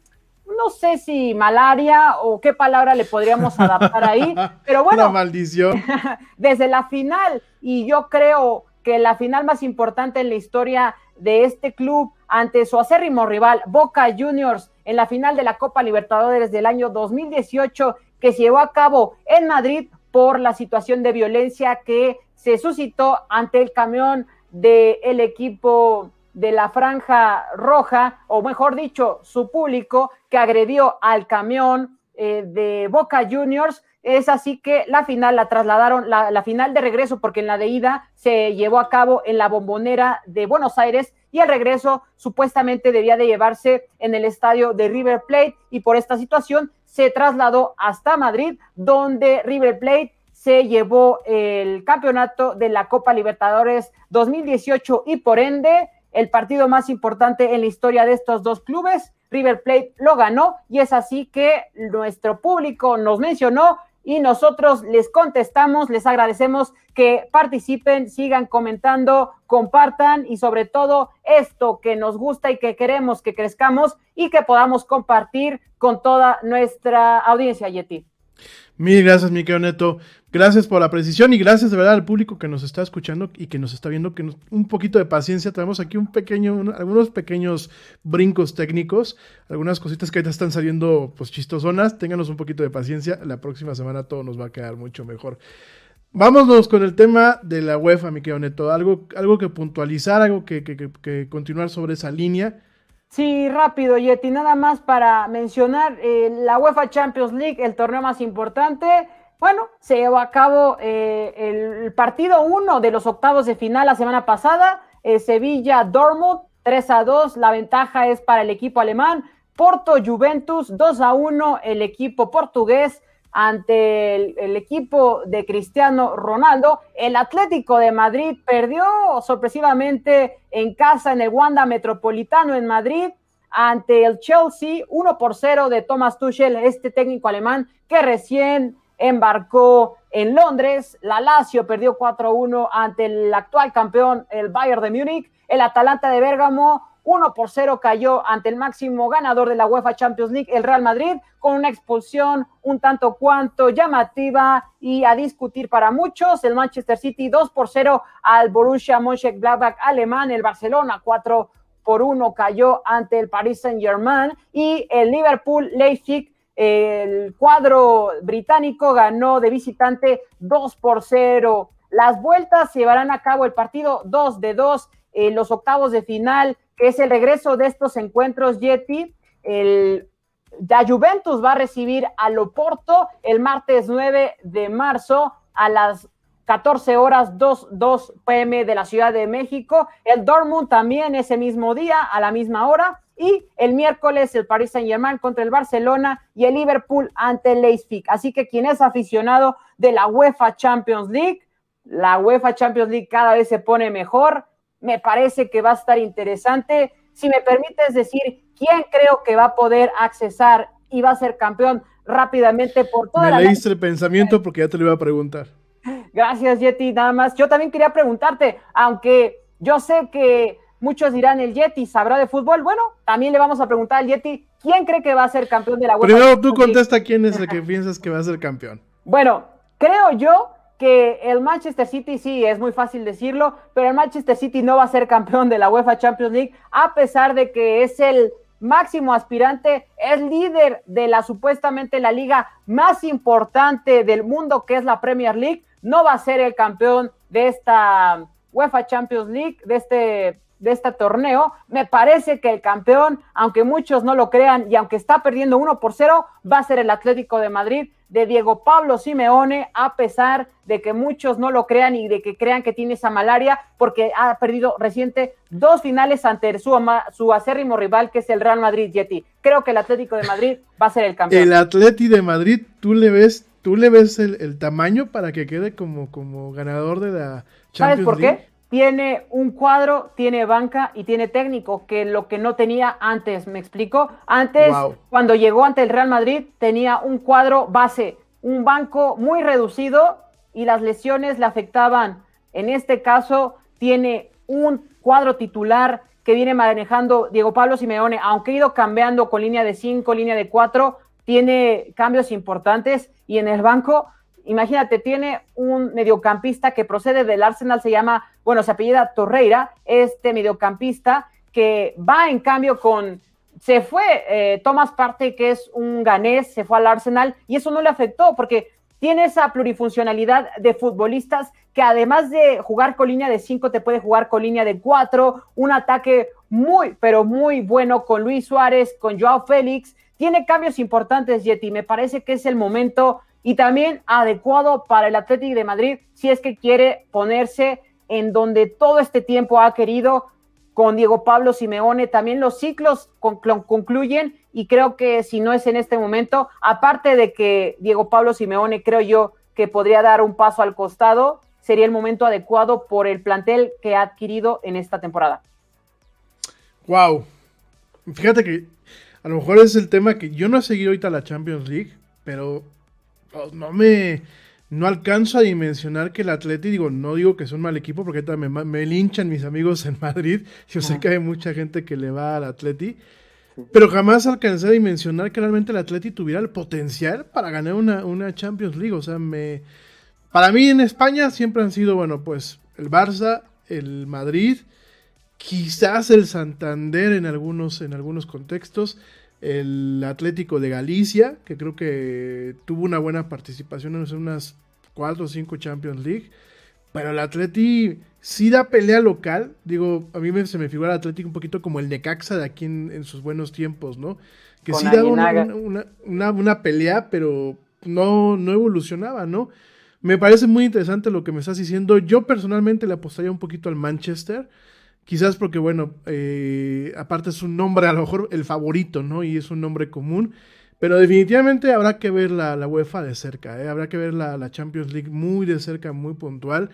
no sé si malaria o qué palabra le podríamos adaptar ahí, pero bueno. Una maldición. Desde la final, y yo creo que la final más importante en la historia de este club ante su acérrimo rival, Boca Juniors, en la final de la Copa Libertadores del año 2018, que se llevó a cabo en Madrid por la situación de violencia que se suscitó ante el camión del equipo de la franja roja, o mejor dicho, su público que agredió al camión eh, de Boca Juniors. Es así que la final la trasladaron, la, la, final de regreso, porque en la de ida se llevó a cabo en la bombonera de Buenos Aires y el regreso supuestamente debía de llevarse en el estadio de River Plate y por esta situación se trasladó hasta Madrid, donde River Plate se llevó el campeonato de la Copa Libertadores 2018 y por ende el partido más importante en la historia de estos dos clubes. River Plate lo ganó y es así que nuestro público nos mencionó y nosotros les contestamos, les agradecemos que participen, sigan comentando, compartan y sobre todo esto que nos gusta y que queremos que crezcamos y que podamos compartir con toda nuestra audiencia, Yeti. Mil gracias, mi querido Neto. Gracias por la precisión y gracias de verdad al público que nos está escuchando y que nos está viendo. Que un poquito de paciencia. Tenemos aquí un pequeño, algunos pequeños brincos técnicos, algunas cositas que ahorita están saliendo pues chistosonas. Ténganos un poquito de paciencia. La próxima semana todo nos va a quedar mucho mejor. Vámonos con el tema de la UEFA, mi querido Neto. Algo, algo que puntualizar, algo que continuar sobre esa línea. Sí, rápido, Yeti, nada más para mencionar eh, la UEFA Champions League, el torneo más importante. Bueno, se llevó a cabo eh, el partido 1 de los octavos de final la semana pasada, eh, Sevilla-Dortmund, 3 a 2, la ventaja es para el equipo alemán. Porto Juventus, 2 a 1, el equipo portugués ante el, equipo de Cristiano Ronaldo. El Atlético de Madrid perdió sorpresivamente en casa en el Wanda Metropolitano en Madrid ante el Chelsea, 1 por 0 de Thomas Tuchel, este técnico alemán que recién embarcó en Londres. La Lazio perdió 4-1 ante el actual campeón, el Bayern de Múnich. El Atalanta de Bérgamo 1 por 0 cayó ante el máximo ganador de la UEFA Champions League, el Real Madrid, con una expulsión un tanto cuanto llamativa y a discutir para muchos. El Manchester City 2 por 0 al Borussia Mönchengladbach alemán, el Barcelona 4 por 1 cayó ante el Paris Saint-Germain y el Liverpool Leipzig el cuadro británico ganó de visitante 2 por 0. Las vueltas llevarán a cabo el partido 2 de 2 en los octavos de final es el regreso de estos encuentros Yeti. El, la Juventus va a recibir al Oporto el martes 9 de marzo a las 14 horas 2, 2 pm de la Ciudad de México. El Dortmund también ese mismo día a la misma hora. Y el miércoles el Paris Saint Germain contra el Barcelona y el Liverpool ante el Leipzig. Así que quien es aficionado de la UEFA Champions League, la UEFA Champions League cada vez se pone mejor me parece que va a estar interesante. Si me permites decir, ¿quién creo que va a poder accesar y va a ser campeón rápidamente por toda me la... leíste el pensamiento porque ya te lo iba a preguntar. Gracias, Yeti. Nada más, yo también quería preguntarte, aunque yo sé que Muchos dirán el Yeti sabrá de fútbol. Bueno, también le vamos a preguntar al Yeti quién cree que va a ser campeón de la UEFA. Primero tú contesta quién es el que piensas que va a ser campeón. Bueno, creo yo que el Manchester City sí, es muy fácil decirlo, pero el Manchester City no va a ser campeón de la UEFA Champions League a pesar de que es el máximo aspirante, es líder de la supuestamente la liga más importante del mundo que es la Premier League, no va a ser el campeón de esta UEFA Champions League, de este de este torneo. Me parece que el campeón, aunque muchos no lo crean y aunque está perdiendo 1 por 0, va a ser el Atlético de Madrid de Diego Pablo Simeone, a pesar de que muchos no lo crean y de que crean que tiene esa malaria, porque ha perdido reciente dos finales ante su, su acérrimo rival, que es el Real Madrid Yeti. Creo que el Atlético de Madrid va a ser el campeón. El Atlético de Madrid, tú le ves, tú le ves el, tamaño para que quede como, como ganador de la Champions ¿Sabes por qué? Tiene un cuadro, tiene banca y tiene técnico, que lo que no tenía antes, ¿me explico? Antes, cuando llegó ante el Real Madrid, tenía un cuadro base, un banco muy reducido y las lesiones le afectaban. En este caso, tiene un cuadro titular que viene manejando Diego Pablo Simeone, aunque ha ido cambiando con línea de 5, línea de 4, tiene cambios importantes y en el banco imagínate, tiene un mediocampista que procede del Arsenal, se llama, bueno, se apellida Torreira, este mediocampista que va en cambio con, se fue eh, Thomas Partey, que es un ganés, se fue al Arsenal y eso no le afectó porque tiene esa plurifuncionalidad de futbolistas que además de jugar con línea de 5, te puede jugar con línea de 4, un ataque muy, pero muy bueno con Luis Suárez, con Joao Félix. Tiene cambios importantes, Yeti. Me parece que es el momento y también adecuado para el Atlético de Madrid si es que quiere ponerse en donde todo este tiempo ha querido con Diego Pablo Simeone. También los ciclos concluyen y creo que si no es en este momento, aparte de que Diego Pablo Simeone creo yo que podría dar un paso al costado, sería el momento adecuado por el plantel que ha adquirido en esta temporada. Wow. Fíjate que a lo mejor es el tema que yo no he seguido ahorita la Champions League, pero no me no alcanzo a dimensionar que el Atleti, digo, no digo que es un mal equipo porque también me, linchan mis amigos en Madrid. Yo sé que hay mucha gente que le va al Atleti, pero jamás alcancé a dimensionar que realmente el Atleti tuviera el potencial para ganar una, una Champions League. O sea, me para mí en España siempre han sido, bueno, pues el Barça, el Madrid, quizás el Santander en algunos, en algunos contextos el Atlético de Galicia, que creo que tuvo una buena participación en unas 4 o 5 Champions League. Pero el Atleti sí da pelea local. Digo, a mí se me figura el Atlético un poquito como el Necaxa de aquí en, sus buenos tiempos, ¿no? Que sí daba una, pelea, pero no, no evolucionaba, ¿no? Me parece muy interesante lo que me estás diciendo. Yo personalmente le apostaría un poquito al Manchester. Quizás porque, bueno, eh, aparte es un nombre, a lo mejor el favorito, ¿no? Y es un nombre común. Pero definitivamente habrá que ver la, la UEFA de cerca, ¿eh? Habrá que ver la, la, Champions League muy de cerca, muy puntual.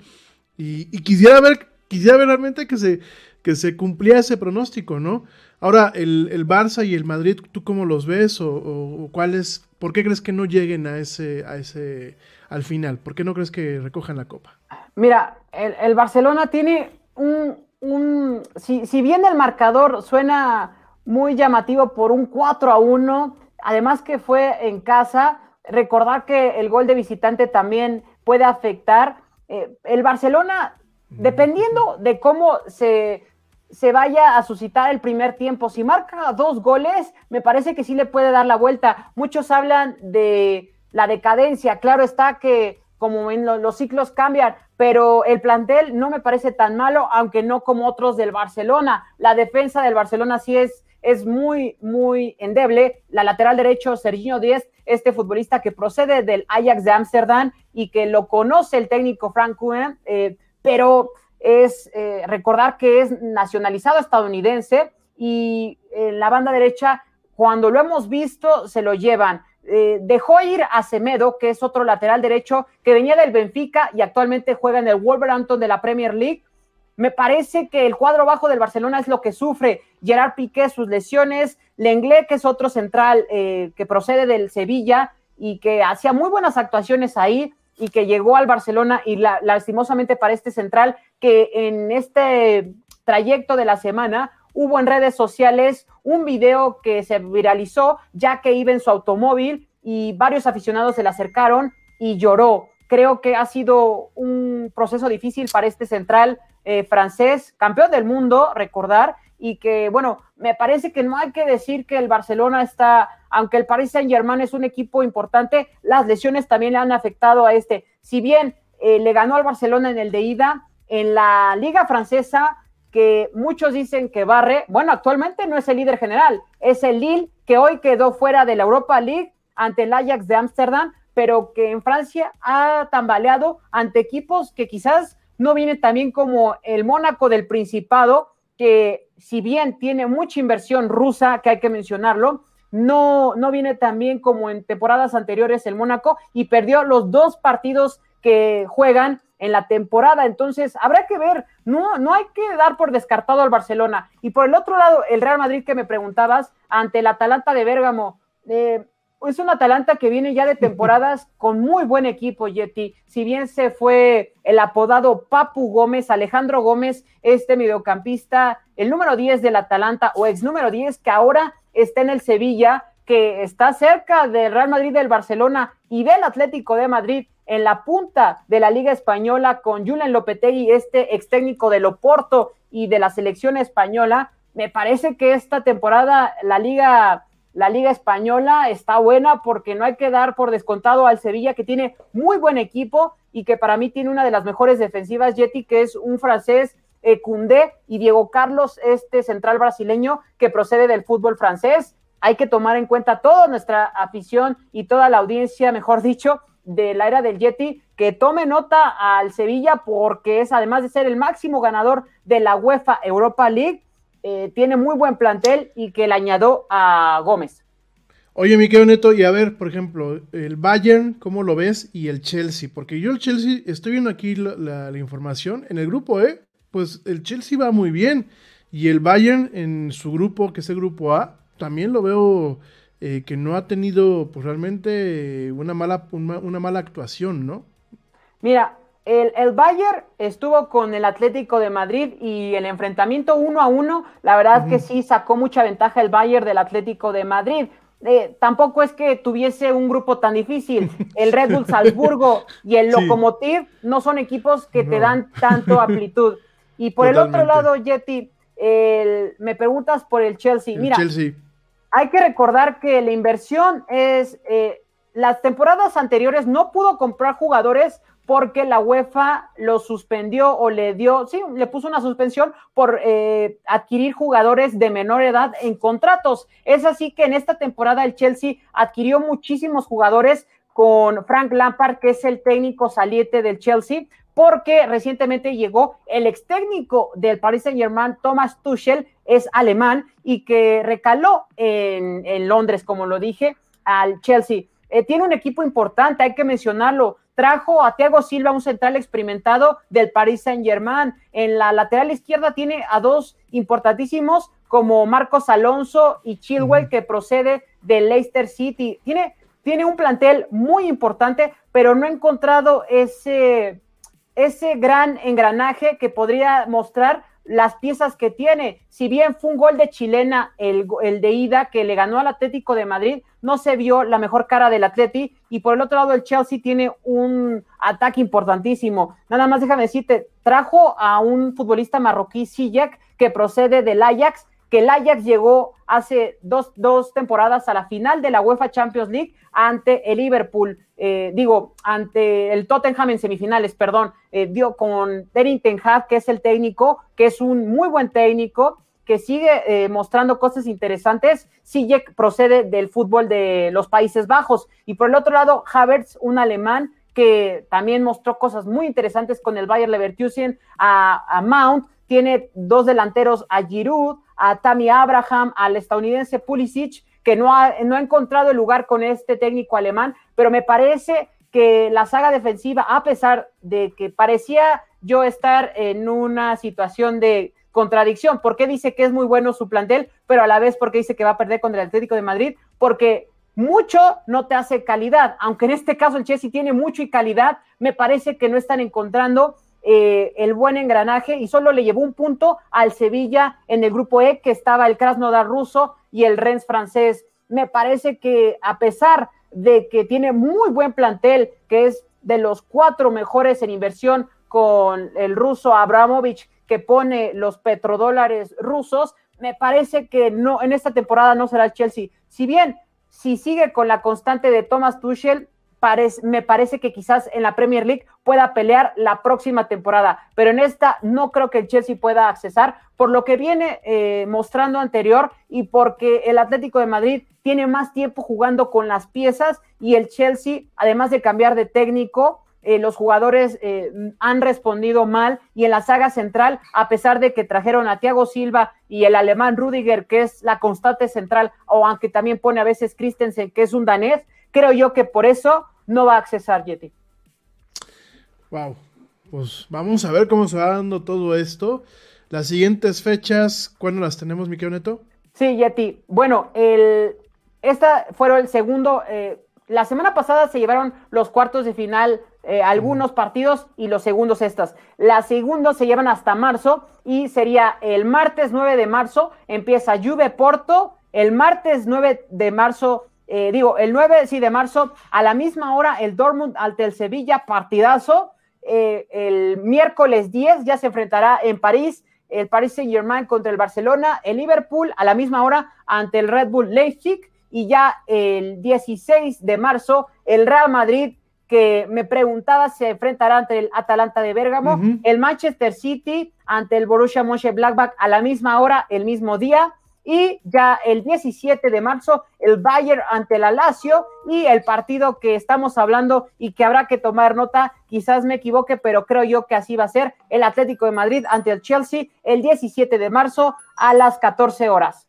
Y, quisiera ver, quisiera ver realmente que se, que se cumplía ese pronóstico, ¿no? Ahora, el, el Barça y el Madrid, ¿tú cómo los ves? O, o, cuáles, por qué crees que no lleguen a ese, a ese, al final? ¿Por qué no crees que recojan la copa? Mira, el, el Barcelona tiene un, un, si, bien el marcador suena muy llamativo por un 4 a 1, además que fue en casa, recordar que el gol de visitante también puede afectar. Eh, el Barcelona, dependiendo de cómo se, se vaya a suscitar el primer tiempo, si marca dos goles, me parece que sí le puede dar la vuelta. Muchos hablan de la decadencia, claro está que como en los ciclos cambian, pero el plantel no me parece tan malo, aunque no como otros del Barcelona. La defensa del Barcelona sí es, es muy, muy endeble. La lateral derecho, Serginho Díez, este futbolista que procede del Ajax de Ámsterdam y que lo conoce el técnico Frank Koeman, eh, pero es eh, recordar que es nacionalizado estadounidense y en la banda derecha, cuando lo hemos visto, se lo llevan. Eh, dejó ir a Semedo, que es otro lateral derecho que venía del Benfica y actualmente juega en el Wolverhampton de la Premier League. Me parece que el cuadro bajo del Barcelona es lo que sufre. Gerard Piqué, sus lesiones, Lenglet, que es otro central eh, que procede del Sevilla y que hacía muy buenas actuaciones ahí y que llegó al Barcelona y lastimosamente para este central que en este trayecto de la semana, hubo en redes sociales un video que se viralizó ya que iba en su automóvil y varios aficionados se le acercaron y lloró. Creo que ha sido un proceso difícil para este central eh, francés, campeón del mundo, recordar, y que, bueno, me parece que no hay que decir que el Barcelona está, aunque el Paris Saint Germain es un equipo importante, las lesiones también le han afectado a este. Si bien eh, le ganó al Barcelona en el de ida, en la liga francesa, que muchos dicen que barre, bueno, actualmente no es el líder general, es el Lille que hoy quedó fuera de la Europa League ante el Ajax de Ámsterdam, pero que en Francia ha tambaleado ante equipos que quizás no vienen también como el Mónaco del Principado, que si bien tiene mucha inversión rusa, que hay que mencionarlo, no, no viene tan bien como en temporadas anteriores el Mónaco y perdió los dos partidos que juegan en la temporada. Entonces, habrá que ver, no, no hay que dar por descartado al Barcelona. Y por el otro lado, el Real Madrid que me preguntabas, ante el Atalanta de Bérgamo, eh, es un Atalanta que viene ya de temporadas con muy buen equipo, Yeti. Si bien se fue el apodado Papu Gómez, Alejandro Gómez, este mediocampista, el número 10 del Atalanta o ex número 10 que ahora está en el Sevilla, que está cerca del Real Madrid, del Barcelona y del Atlético de Madrid en la punta de la Liga Española con Julian Lopetegui, este ex técnico del Oporto y de la selección española. Me parece que esta temporada la Liga la Liga Española está buena porque no hay que dar por descontado al Sevilla, que tiene muy buen equipo y que para mí tiene una de las mejores defensivas, Yeti, que es un francés, eh, y Diego Carlos, este central brasileño que procede del fútbol francés. Hay que tomar en cuenta toda nuestra afición y toda la audiencia, mejor dicho, de la era del Yeti, que tome nota al Sevilla porque es, además de ser el máximo ganador de la UEFA Europa League, eh, tiene muy buen plantel y que le añadió a Gómez. Oye, mi querido Neto, y a ver, por ejemplo, el Bayern, ¿cómo lo ves? Y el Chelsea, porque yo el Chelsea, estoy viendo aquí la, información, en el grupo E, pues el Chelsea va muy bien, y el Bayern en su grupo, que es el grupo A, también lo veo eh, que no ha tenido pues realmente una mala, una mala actuación, ¿no? Mira, el, Bayern estuvo con el Atlético de Madrid y el enfrentamiento uno a uno, la verdad es que sí sacó mucha ventaja el Bayern del Atlético de Madrid. Eh, tampoco es que tuviese un grupo tan difícil. El Red Bull Salzburgo y el Lokomotiv no son equipos que te dan tanto amplitud. Y por el otro lado, Yeti, me preguntas por el Chelsea. Mira, hay que recordar que la inversión es, eh, las temporadas anteriores no pudo comprar jugadores porque la UEFA lo suspendió o le dio, sí, le puso una suspensión por eh, adquirir jugadores de menor edad en contratos. Es así que en esta temporada el Chelsea adquirió muchísimos jugadores con Frank Lampard, que es el técnico saliente del Chelsea, porque recientemente llegó el ex técnico del Paris Saint Germain, Thomas Tuchel, es alemán y que recaló en, en Londres, como lo dije, al Chelsea. Eh, tiene un equipo importante, hay que mencionarlo trajo a Thiago Silva, un central experimentado del Paris Saint Germain. En la lateral izquierda tiene a dos importantísimos como Marcos Alonso y Chilwell, que procede del Leicester City. Tiene, tiene un plantel muy importante, pero no ha encontrado ese, ese gran engranaje que podría mostrar las piezas que tiene. Si bien fue un gol de chilena el, el, de ida que le ganó al Atlético de Madrid, no se vio la mejor cara del Atleti. Y por el otro lado, el Chelsea tiene un ataque importantísimo. Nada más déjame decirte, trajo a un futbolista marroquí, Sijek, que procede del Ajax, que el Ajax llegó hace dos, dos, temporadas a la final de la UEFA Champions League ante el Liverpool, eh, digo, ante el Tottenham en semifinales, perdón, eh, dio con Erin Ten que es el técnico, que es un muy buen técnico, que sigue eh, mostrando cosas interesantes. Sijek procede del fútbol de los Países Bajos. Y por el otro lado, Havertz, un alemán que también mostró cosas muy interesantes con el Bayer Leverkusen, a, a Mount, tiene dos delanteros, a Giroud, a Tammy Abraham, al estadounidense Pulisic, que no ha, no ha encontrado el lugar con este técnico alemán, pero me parece que la saga defensiva, a pesar de que parecía yo estar en una situación de contradicción, porque dice que es muy bueno su plantel, pero a la vez porque dice que va a perder contra el Atlético de Madrid, porque mucho no te hace calidad, aunque en este caso el Chelsea tiene mucho y calidad, me parece que no están encontrando eh, el buen engranaje y solo le llevó un punto al Sevilla en el grupo E, que estaba el Krasnodar ruso y el Rennes francés. Me parece que a pesar de que tiene muy buen plantel, que es de los cuatro mejores en inversión con el ruso Abramovich, que pone los petrodólares rusos, me parece que no, en esta temporada no será el Chelsea. Si bien, si sigue con la constante de Thomas Tuchel, me parece que quizás en la Premier League pueda pelear la próxima temporada, pero en esta no creo que el Chelsea pueda accesar por lo que viene eh, mostrando anterior y porque el Atlético de Madrid tiene más tiempo jugando con las piezas y el Chelsea, además de cambiar de técnico, eh, los jugadores eh, han respondido mal y en la saga central, a pesar de que trajeron a Thiago Silva y el alemán Rudiger, que es la constante central, o aunque también pone a veces Christensen, que es un danés, creo yo que por eso no va a accesar Yeti. Wow, pues vamos a ver cómo se va dando todo esto. Las siguientes fechas, ¿cuándo las tenemos, Miquel Neto? Sí, Yeti. Bueno, el, esta fueron el segundo. Eh, la semana pasada se llevaron los cuartos de final eh, algunos partidos y los segundos estas. Las segundos se llevan hasta marzo y sería el martes 9 de marzo, empieza Juve Porto, el martes 9 de marzo, eh, digo, el 9 sí, de marzo, a la misma hora el Dortmund ante el Sevilla, partidazo. Eh, el miércoles 10 ya se enfrentará en París el Paris Saint Germain contra el Barcelona, el Liverpool a la misma hora ante el Red Bull Leipzig y ya el 16 de marzo el Real Madrid que me preguntaba se enfrentará ante el Atalanta de Bérgamo, el Manchester City ante el Borussia Mönchengladbach a la misma hora, el mismo día, y ya el 17 de marzo el Bayern ante la Lazio y el partido que estamos hablando y que habrá que tomar nota, quizás me equivoque, pero creo yo que así va a ser, el Atlético de Madrid ante el Chelsea el 17 de marzo a las 14 horas.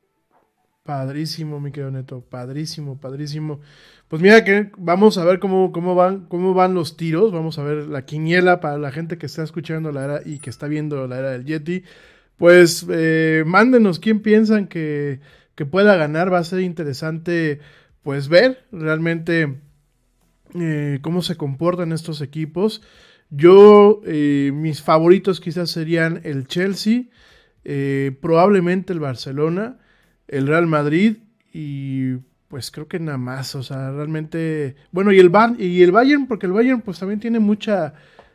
Padrísimo, mi querido Neto, padrísimo, padrísimo. Pues mira que vamos a ver cómo, cómo, van, cómo van los tiros, vamos a ver la quiniela para la gente que está escuchando la era y que está viendo la era del Yeti. Pues eh, mándenos quién piensan que, que, pueda ganar, va a ser interesante pues ver realmente eh, cómo se comportan estos equipos. Yo, eh, mis favoritos quizás serían el Chelsea, probablemente el Barcelona, el Real Madrid y pues creo que nada más, o sea, realmente, bueno, y el, y el Bayern, porque el Bayern pues también tiene mucha,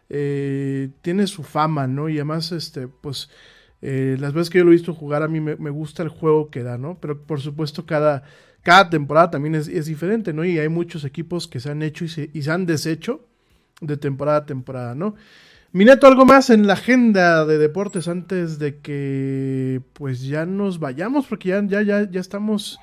eh, tiene su fama, ¿no? Y además, este, pues, eh, las veces que yo lo he visto jugar, a mí me, gusta el juego que da, ¿no? Pero por supuesto, cada, cada temporada también es, es, diferente, ¿no? Y hay muchos equipos que se han hecho y se, y se han deshecho de temporada a temporada, ¿no? Mineto, algo más en la agenda de deportes antes de que pues ya nos vayamos, porque ya, ya, ya, ya estamos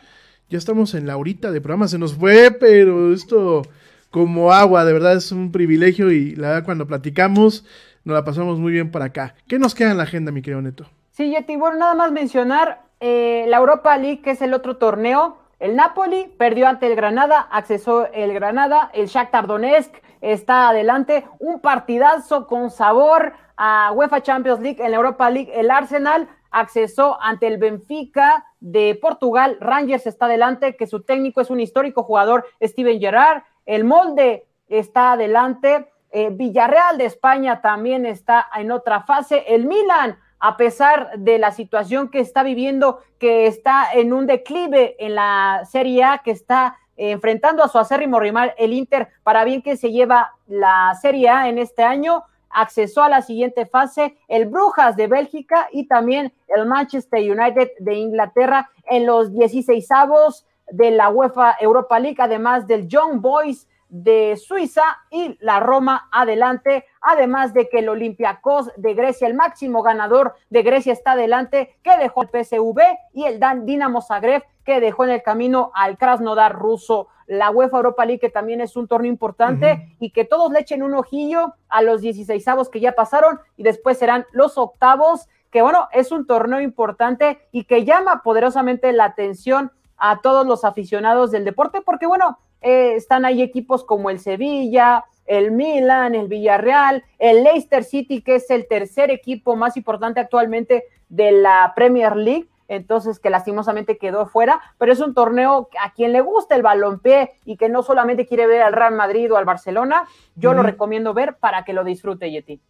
ya estamos en la horita de programa, se nos fue, pero esto como agua, de verdad es un privilegio y la verdad cuando platicamos nos la pasamos muy bien para acá. ¿Qué nos queda en la agenda, mi querido Neto? Sí, Yeti, bueno, nada más mencionar eh, la Europa League, que es el otro torneo. El Napoli perdió ante el Granada, accesó el Granada, el Shakhtar Donetsk está adelante, un partidazo con sabor a UEFA Champions League en la Europa League, el Arsenal accesó ante el Benfica de Portugal. Rangers está adelante, que su técnico es un histórico jugador, Steven Gerrard. El Molde está adelante. Eh, Villarreal de España también está en otra fase. El Milan, a pesar de la situación que está viviendo, que está en un declive en la Serie A, que está enfrentando a su acérrimo rival, el Inter, para bien que se lleva la Serie A en este año, accesó a la siguiente fase el Brujas de Bélgica y también el Manchester United de Inglaterra en los 16 avos de la UEFA Europa League, además del Young Boys de Suiza y la Roma adelante, además de que el Olympiacos de Grecia, el máximo ganador de Grecia está adelante, que dejó el PSV y el Dan Dinamo Zagreb que dejó en el camino al Krasnodar ruso. La UEFA Europa League, que también es un torneo importante, y que todos le echen un ojillo a los 16 que ya pasaron, y después serán los octavos, que bueno, es un torneo importante y que llama poderosamente la atención a todos los aficionados del deporte, porque bueno, eh, están ahí equipos como el Sevilla, el Milan, el Villarreal, el Leicester City, que es el tercer equipo más importante actualmente de la Premier League, entonces que lastimosamente quedó fuera, pero es un torneo a quien le gusta el balompié y que no solamente quiere ver al Real Madrid o al Barcelona, yo lo recomiendo ver para que lo disfrute, Yeti.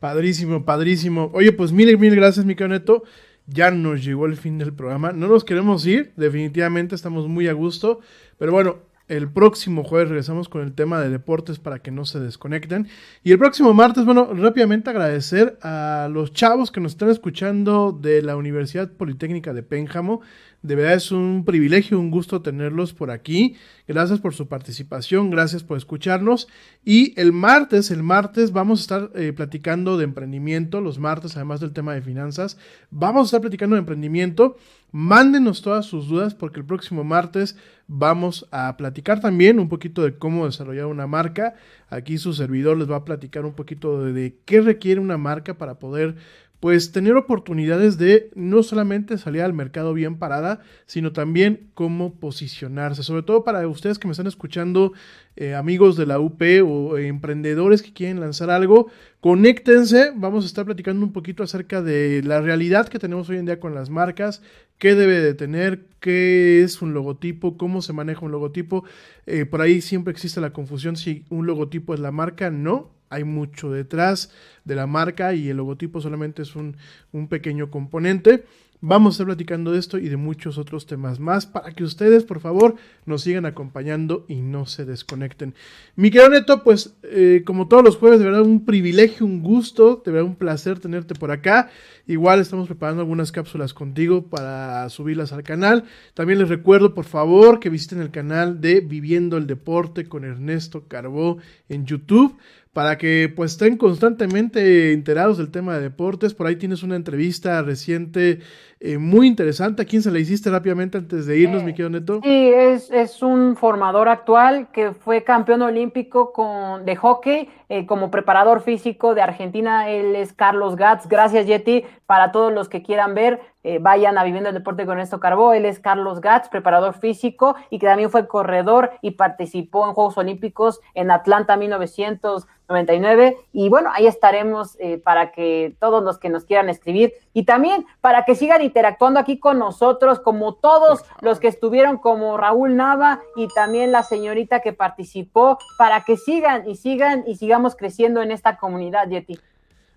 Padrísimo, padrísimo. Oye, pues mil, mil gracias, mi Neto. Ya nos llegó el fin del programa. No nos queremos ir, definitivamente estamos muy a gusto. Pero bueno, el próximo jueves regresamos con el tema de deportes para que no se desconecten. Y el próximo martes, bueno, rápidamente agradecer a los chavos que nos están escuchando de la Universidad Politécnica de Pénjamo. De verdad es un privilegio, un gusto tenerlos por aquí. Gracias por su participación, gracias por escucharnos. Y el martes, el martes vamos a estar eh, platicando de emprendimiento, los martes, además del tema de finanzas, vamos a estar platicando de emprendimiento. Mándenos todas sus dudas porque el próximo martes vamos a platicar también un poquito de cómo desarrollar una marca. Aquí su servidor les va a platicar un poquito de, de qué requiere una marca para poder pues tener oportunidades de no solamente salir al mercado bien parada, sino también cómo posicionarse. Sobre todo para ustedes que me están escuchando, eh, amigos de la UP o emprendedores que quieren lanzar algo, conéctense. Vamos a estar platicando un poquito acerca de la realidad que tenemos hoy en día con las marcas, qué debe de tener, qué es un logotipo, cómo se maneja un logotipo. Eh, por ahí siempre existe la confusión si un logotipo es la marca, no hay mucho detrás de la marca y el logotipo solamente es un, un, pequeño componente. Vamos a estar platicando de esto y de muchos otros temas más para que ustedes, por favor, nos sigan acompañando y no se desconecten. Mi querido Neto, pues eh, como todos los jueves, de verdad un privilegio, un gusto, de verdad un placer tenerte por acá. Igual estamos preparando algunas cápsulas contigo para subirlas al canal. También les recuerdo, por favor, que visiten el canal de Viviendo el Deporte con Ernesto Carbó en YouTube para que pues estén constantemente enterados del tema de deportes. Por ahí tienes una entrevista reciente eh, muy interesante. ¿A quién se la hiciste rápidamente antes de irnos, mi querido Neto? Sí, es, es, un formador actual que fue campeón olímpico con, de hockey eh, como preparador físico de Argentina. Él es Carlos Gatz. Gracias, Yeti. Para todos los que quieran ver, eh, vayan a Viviendo el Deporte con esto Carbó. Él es Carlos Gatz, preparador físico y que también fue corredor y participó en Juegos Olímpicos en Atlanta 1999. Y bueno, ahí estaremos eh, para que todos los que nos quieran escribir y también para que sigan interactuando aquí con nosotros, como todos los que estuvieron, como Raúl Nava y también la señorita que participó, para que sigan y sigan y sigamos creciendo en esta comunidad, Yeti.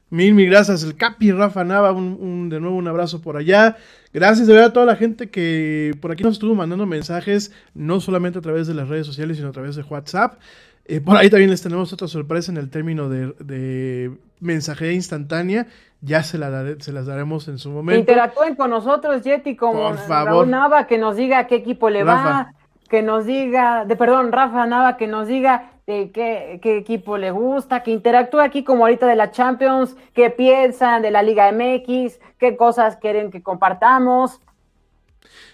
Mil, mil gracias. El Capi Rafa Nava, un, de nuevo un abrazo por allá. Gracias de verdad a toda la gente que por aquí nos estuvo mandando mensajes, no solamente a través de las redes sociales, sino a través de WhatsApp. Eh, por ahí también les tenemos otra sorpresa en el término de, de mensajería instantánea. Ya se, la se las daremos en su momento. Interactúen con nosotros, Yeti, como por favor. Nava, que nos diga qué equipo le va, que nos diga, de perdón, Rafa Nava, que nos diga de qué, equipo le gusta, que interactúe aquí como ahorita de la Champions, qué piensan de la Liga MX, qué cosas quieren que compartamos.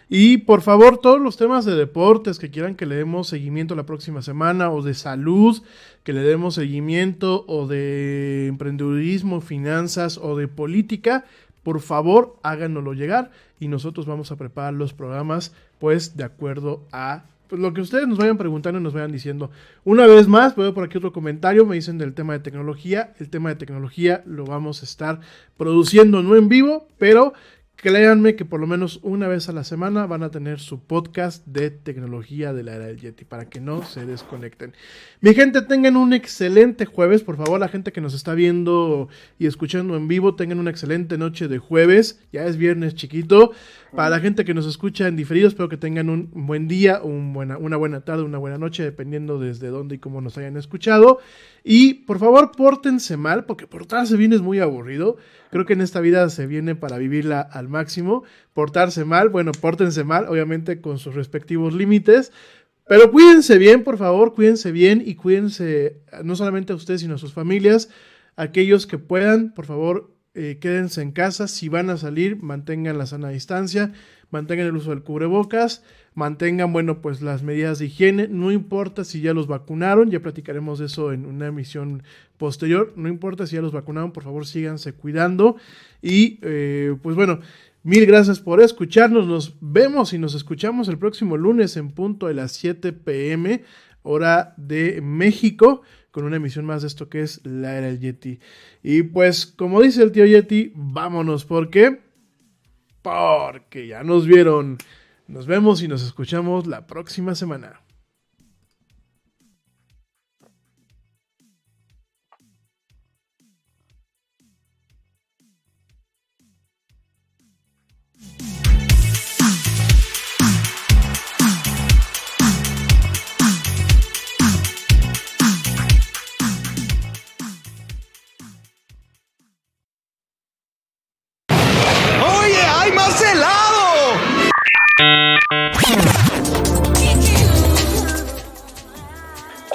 Y por favor, todos los temas de deportes que quieran que le demos seguimiento la próxima semana, o de salud, que le demos seguimiento, o de emprendedurismo, finanzas, o de política, por favor háganoslo llegar y nosotros vamos a preparar los programas pues de acuerdo a pues lo que ustedes nos vayan preguntando y nos vayan diciendo. Una vez más, veo por aquí otro comentario, me dicen del tema de tecnología. El tema de tecnología lo vamos a estar produciendo no en vivo, pero créanme que por lo menos una vez a la semana van a tener su podcast de tecnología de la era del Yeti para que no se desconecten. Mi gente, tengan un excelente jueves. Por favor, la gente que nos está viendo y escuchando en vivo, tengan una excelente noche de jueves. Ya es viernes chiquito. Para la gente que nos escucha en diferido, espero que tengan un buen día, un buena, una buena tarde, una buena noche, dependiendo desde dónde y cómo nos hayan escuchado. Y por favor, pórtense mal, porque portarse bien es muy aburrido. Creo que en esta vida se viene para vivirla al máximo. Portarse mal, bueno, pórtense mal, obviamente con sus respectivos límites. Pero cuídense bien, por favor, cuídense bien y cuídense no solamente a ustedes, sino a sus familias. Aquellos que puedan, por favor, eh, quédense en casa. Si van a salir, mantengan la sana distancia, mantengan el uso del cubrebocas, mantengan, bueno, pues las medidas de higiene. No importa si ya los vacunaron, ya platicaremos de eso en una emisión posterior. No importa si ya los vacunaron, por favor, síganse cuidando. Y eh, pues bueno. Mil gracias por escucharnos. Nos vemos y nos escuchamos el próximo lunes en punto de las 7 pm, hora de México con una emisión más de esto que es la era del Yeti. Y pues, como dice el tío Yeti, vámonos, ¿por qué? Porque ya nos vieron. Nos vemos y nos escuchamos la próxima semana.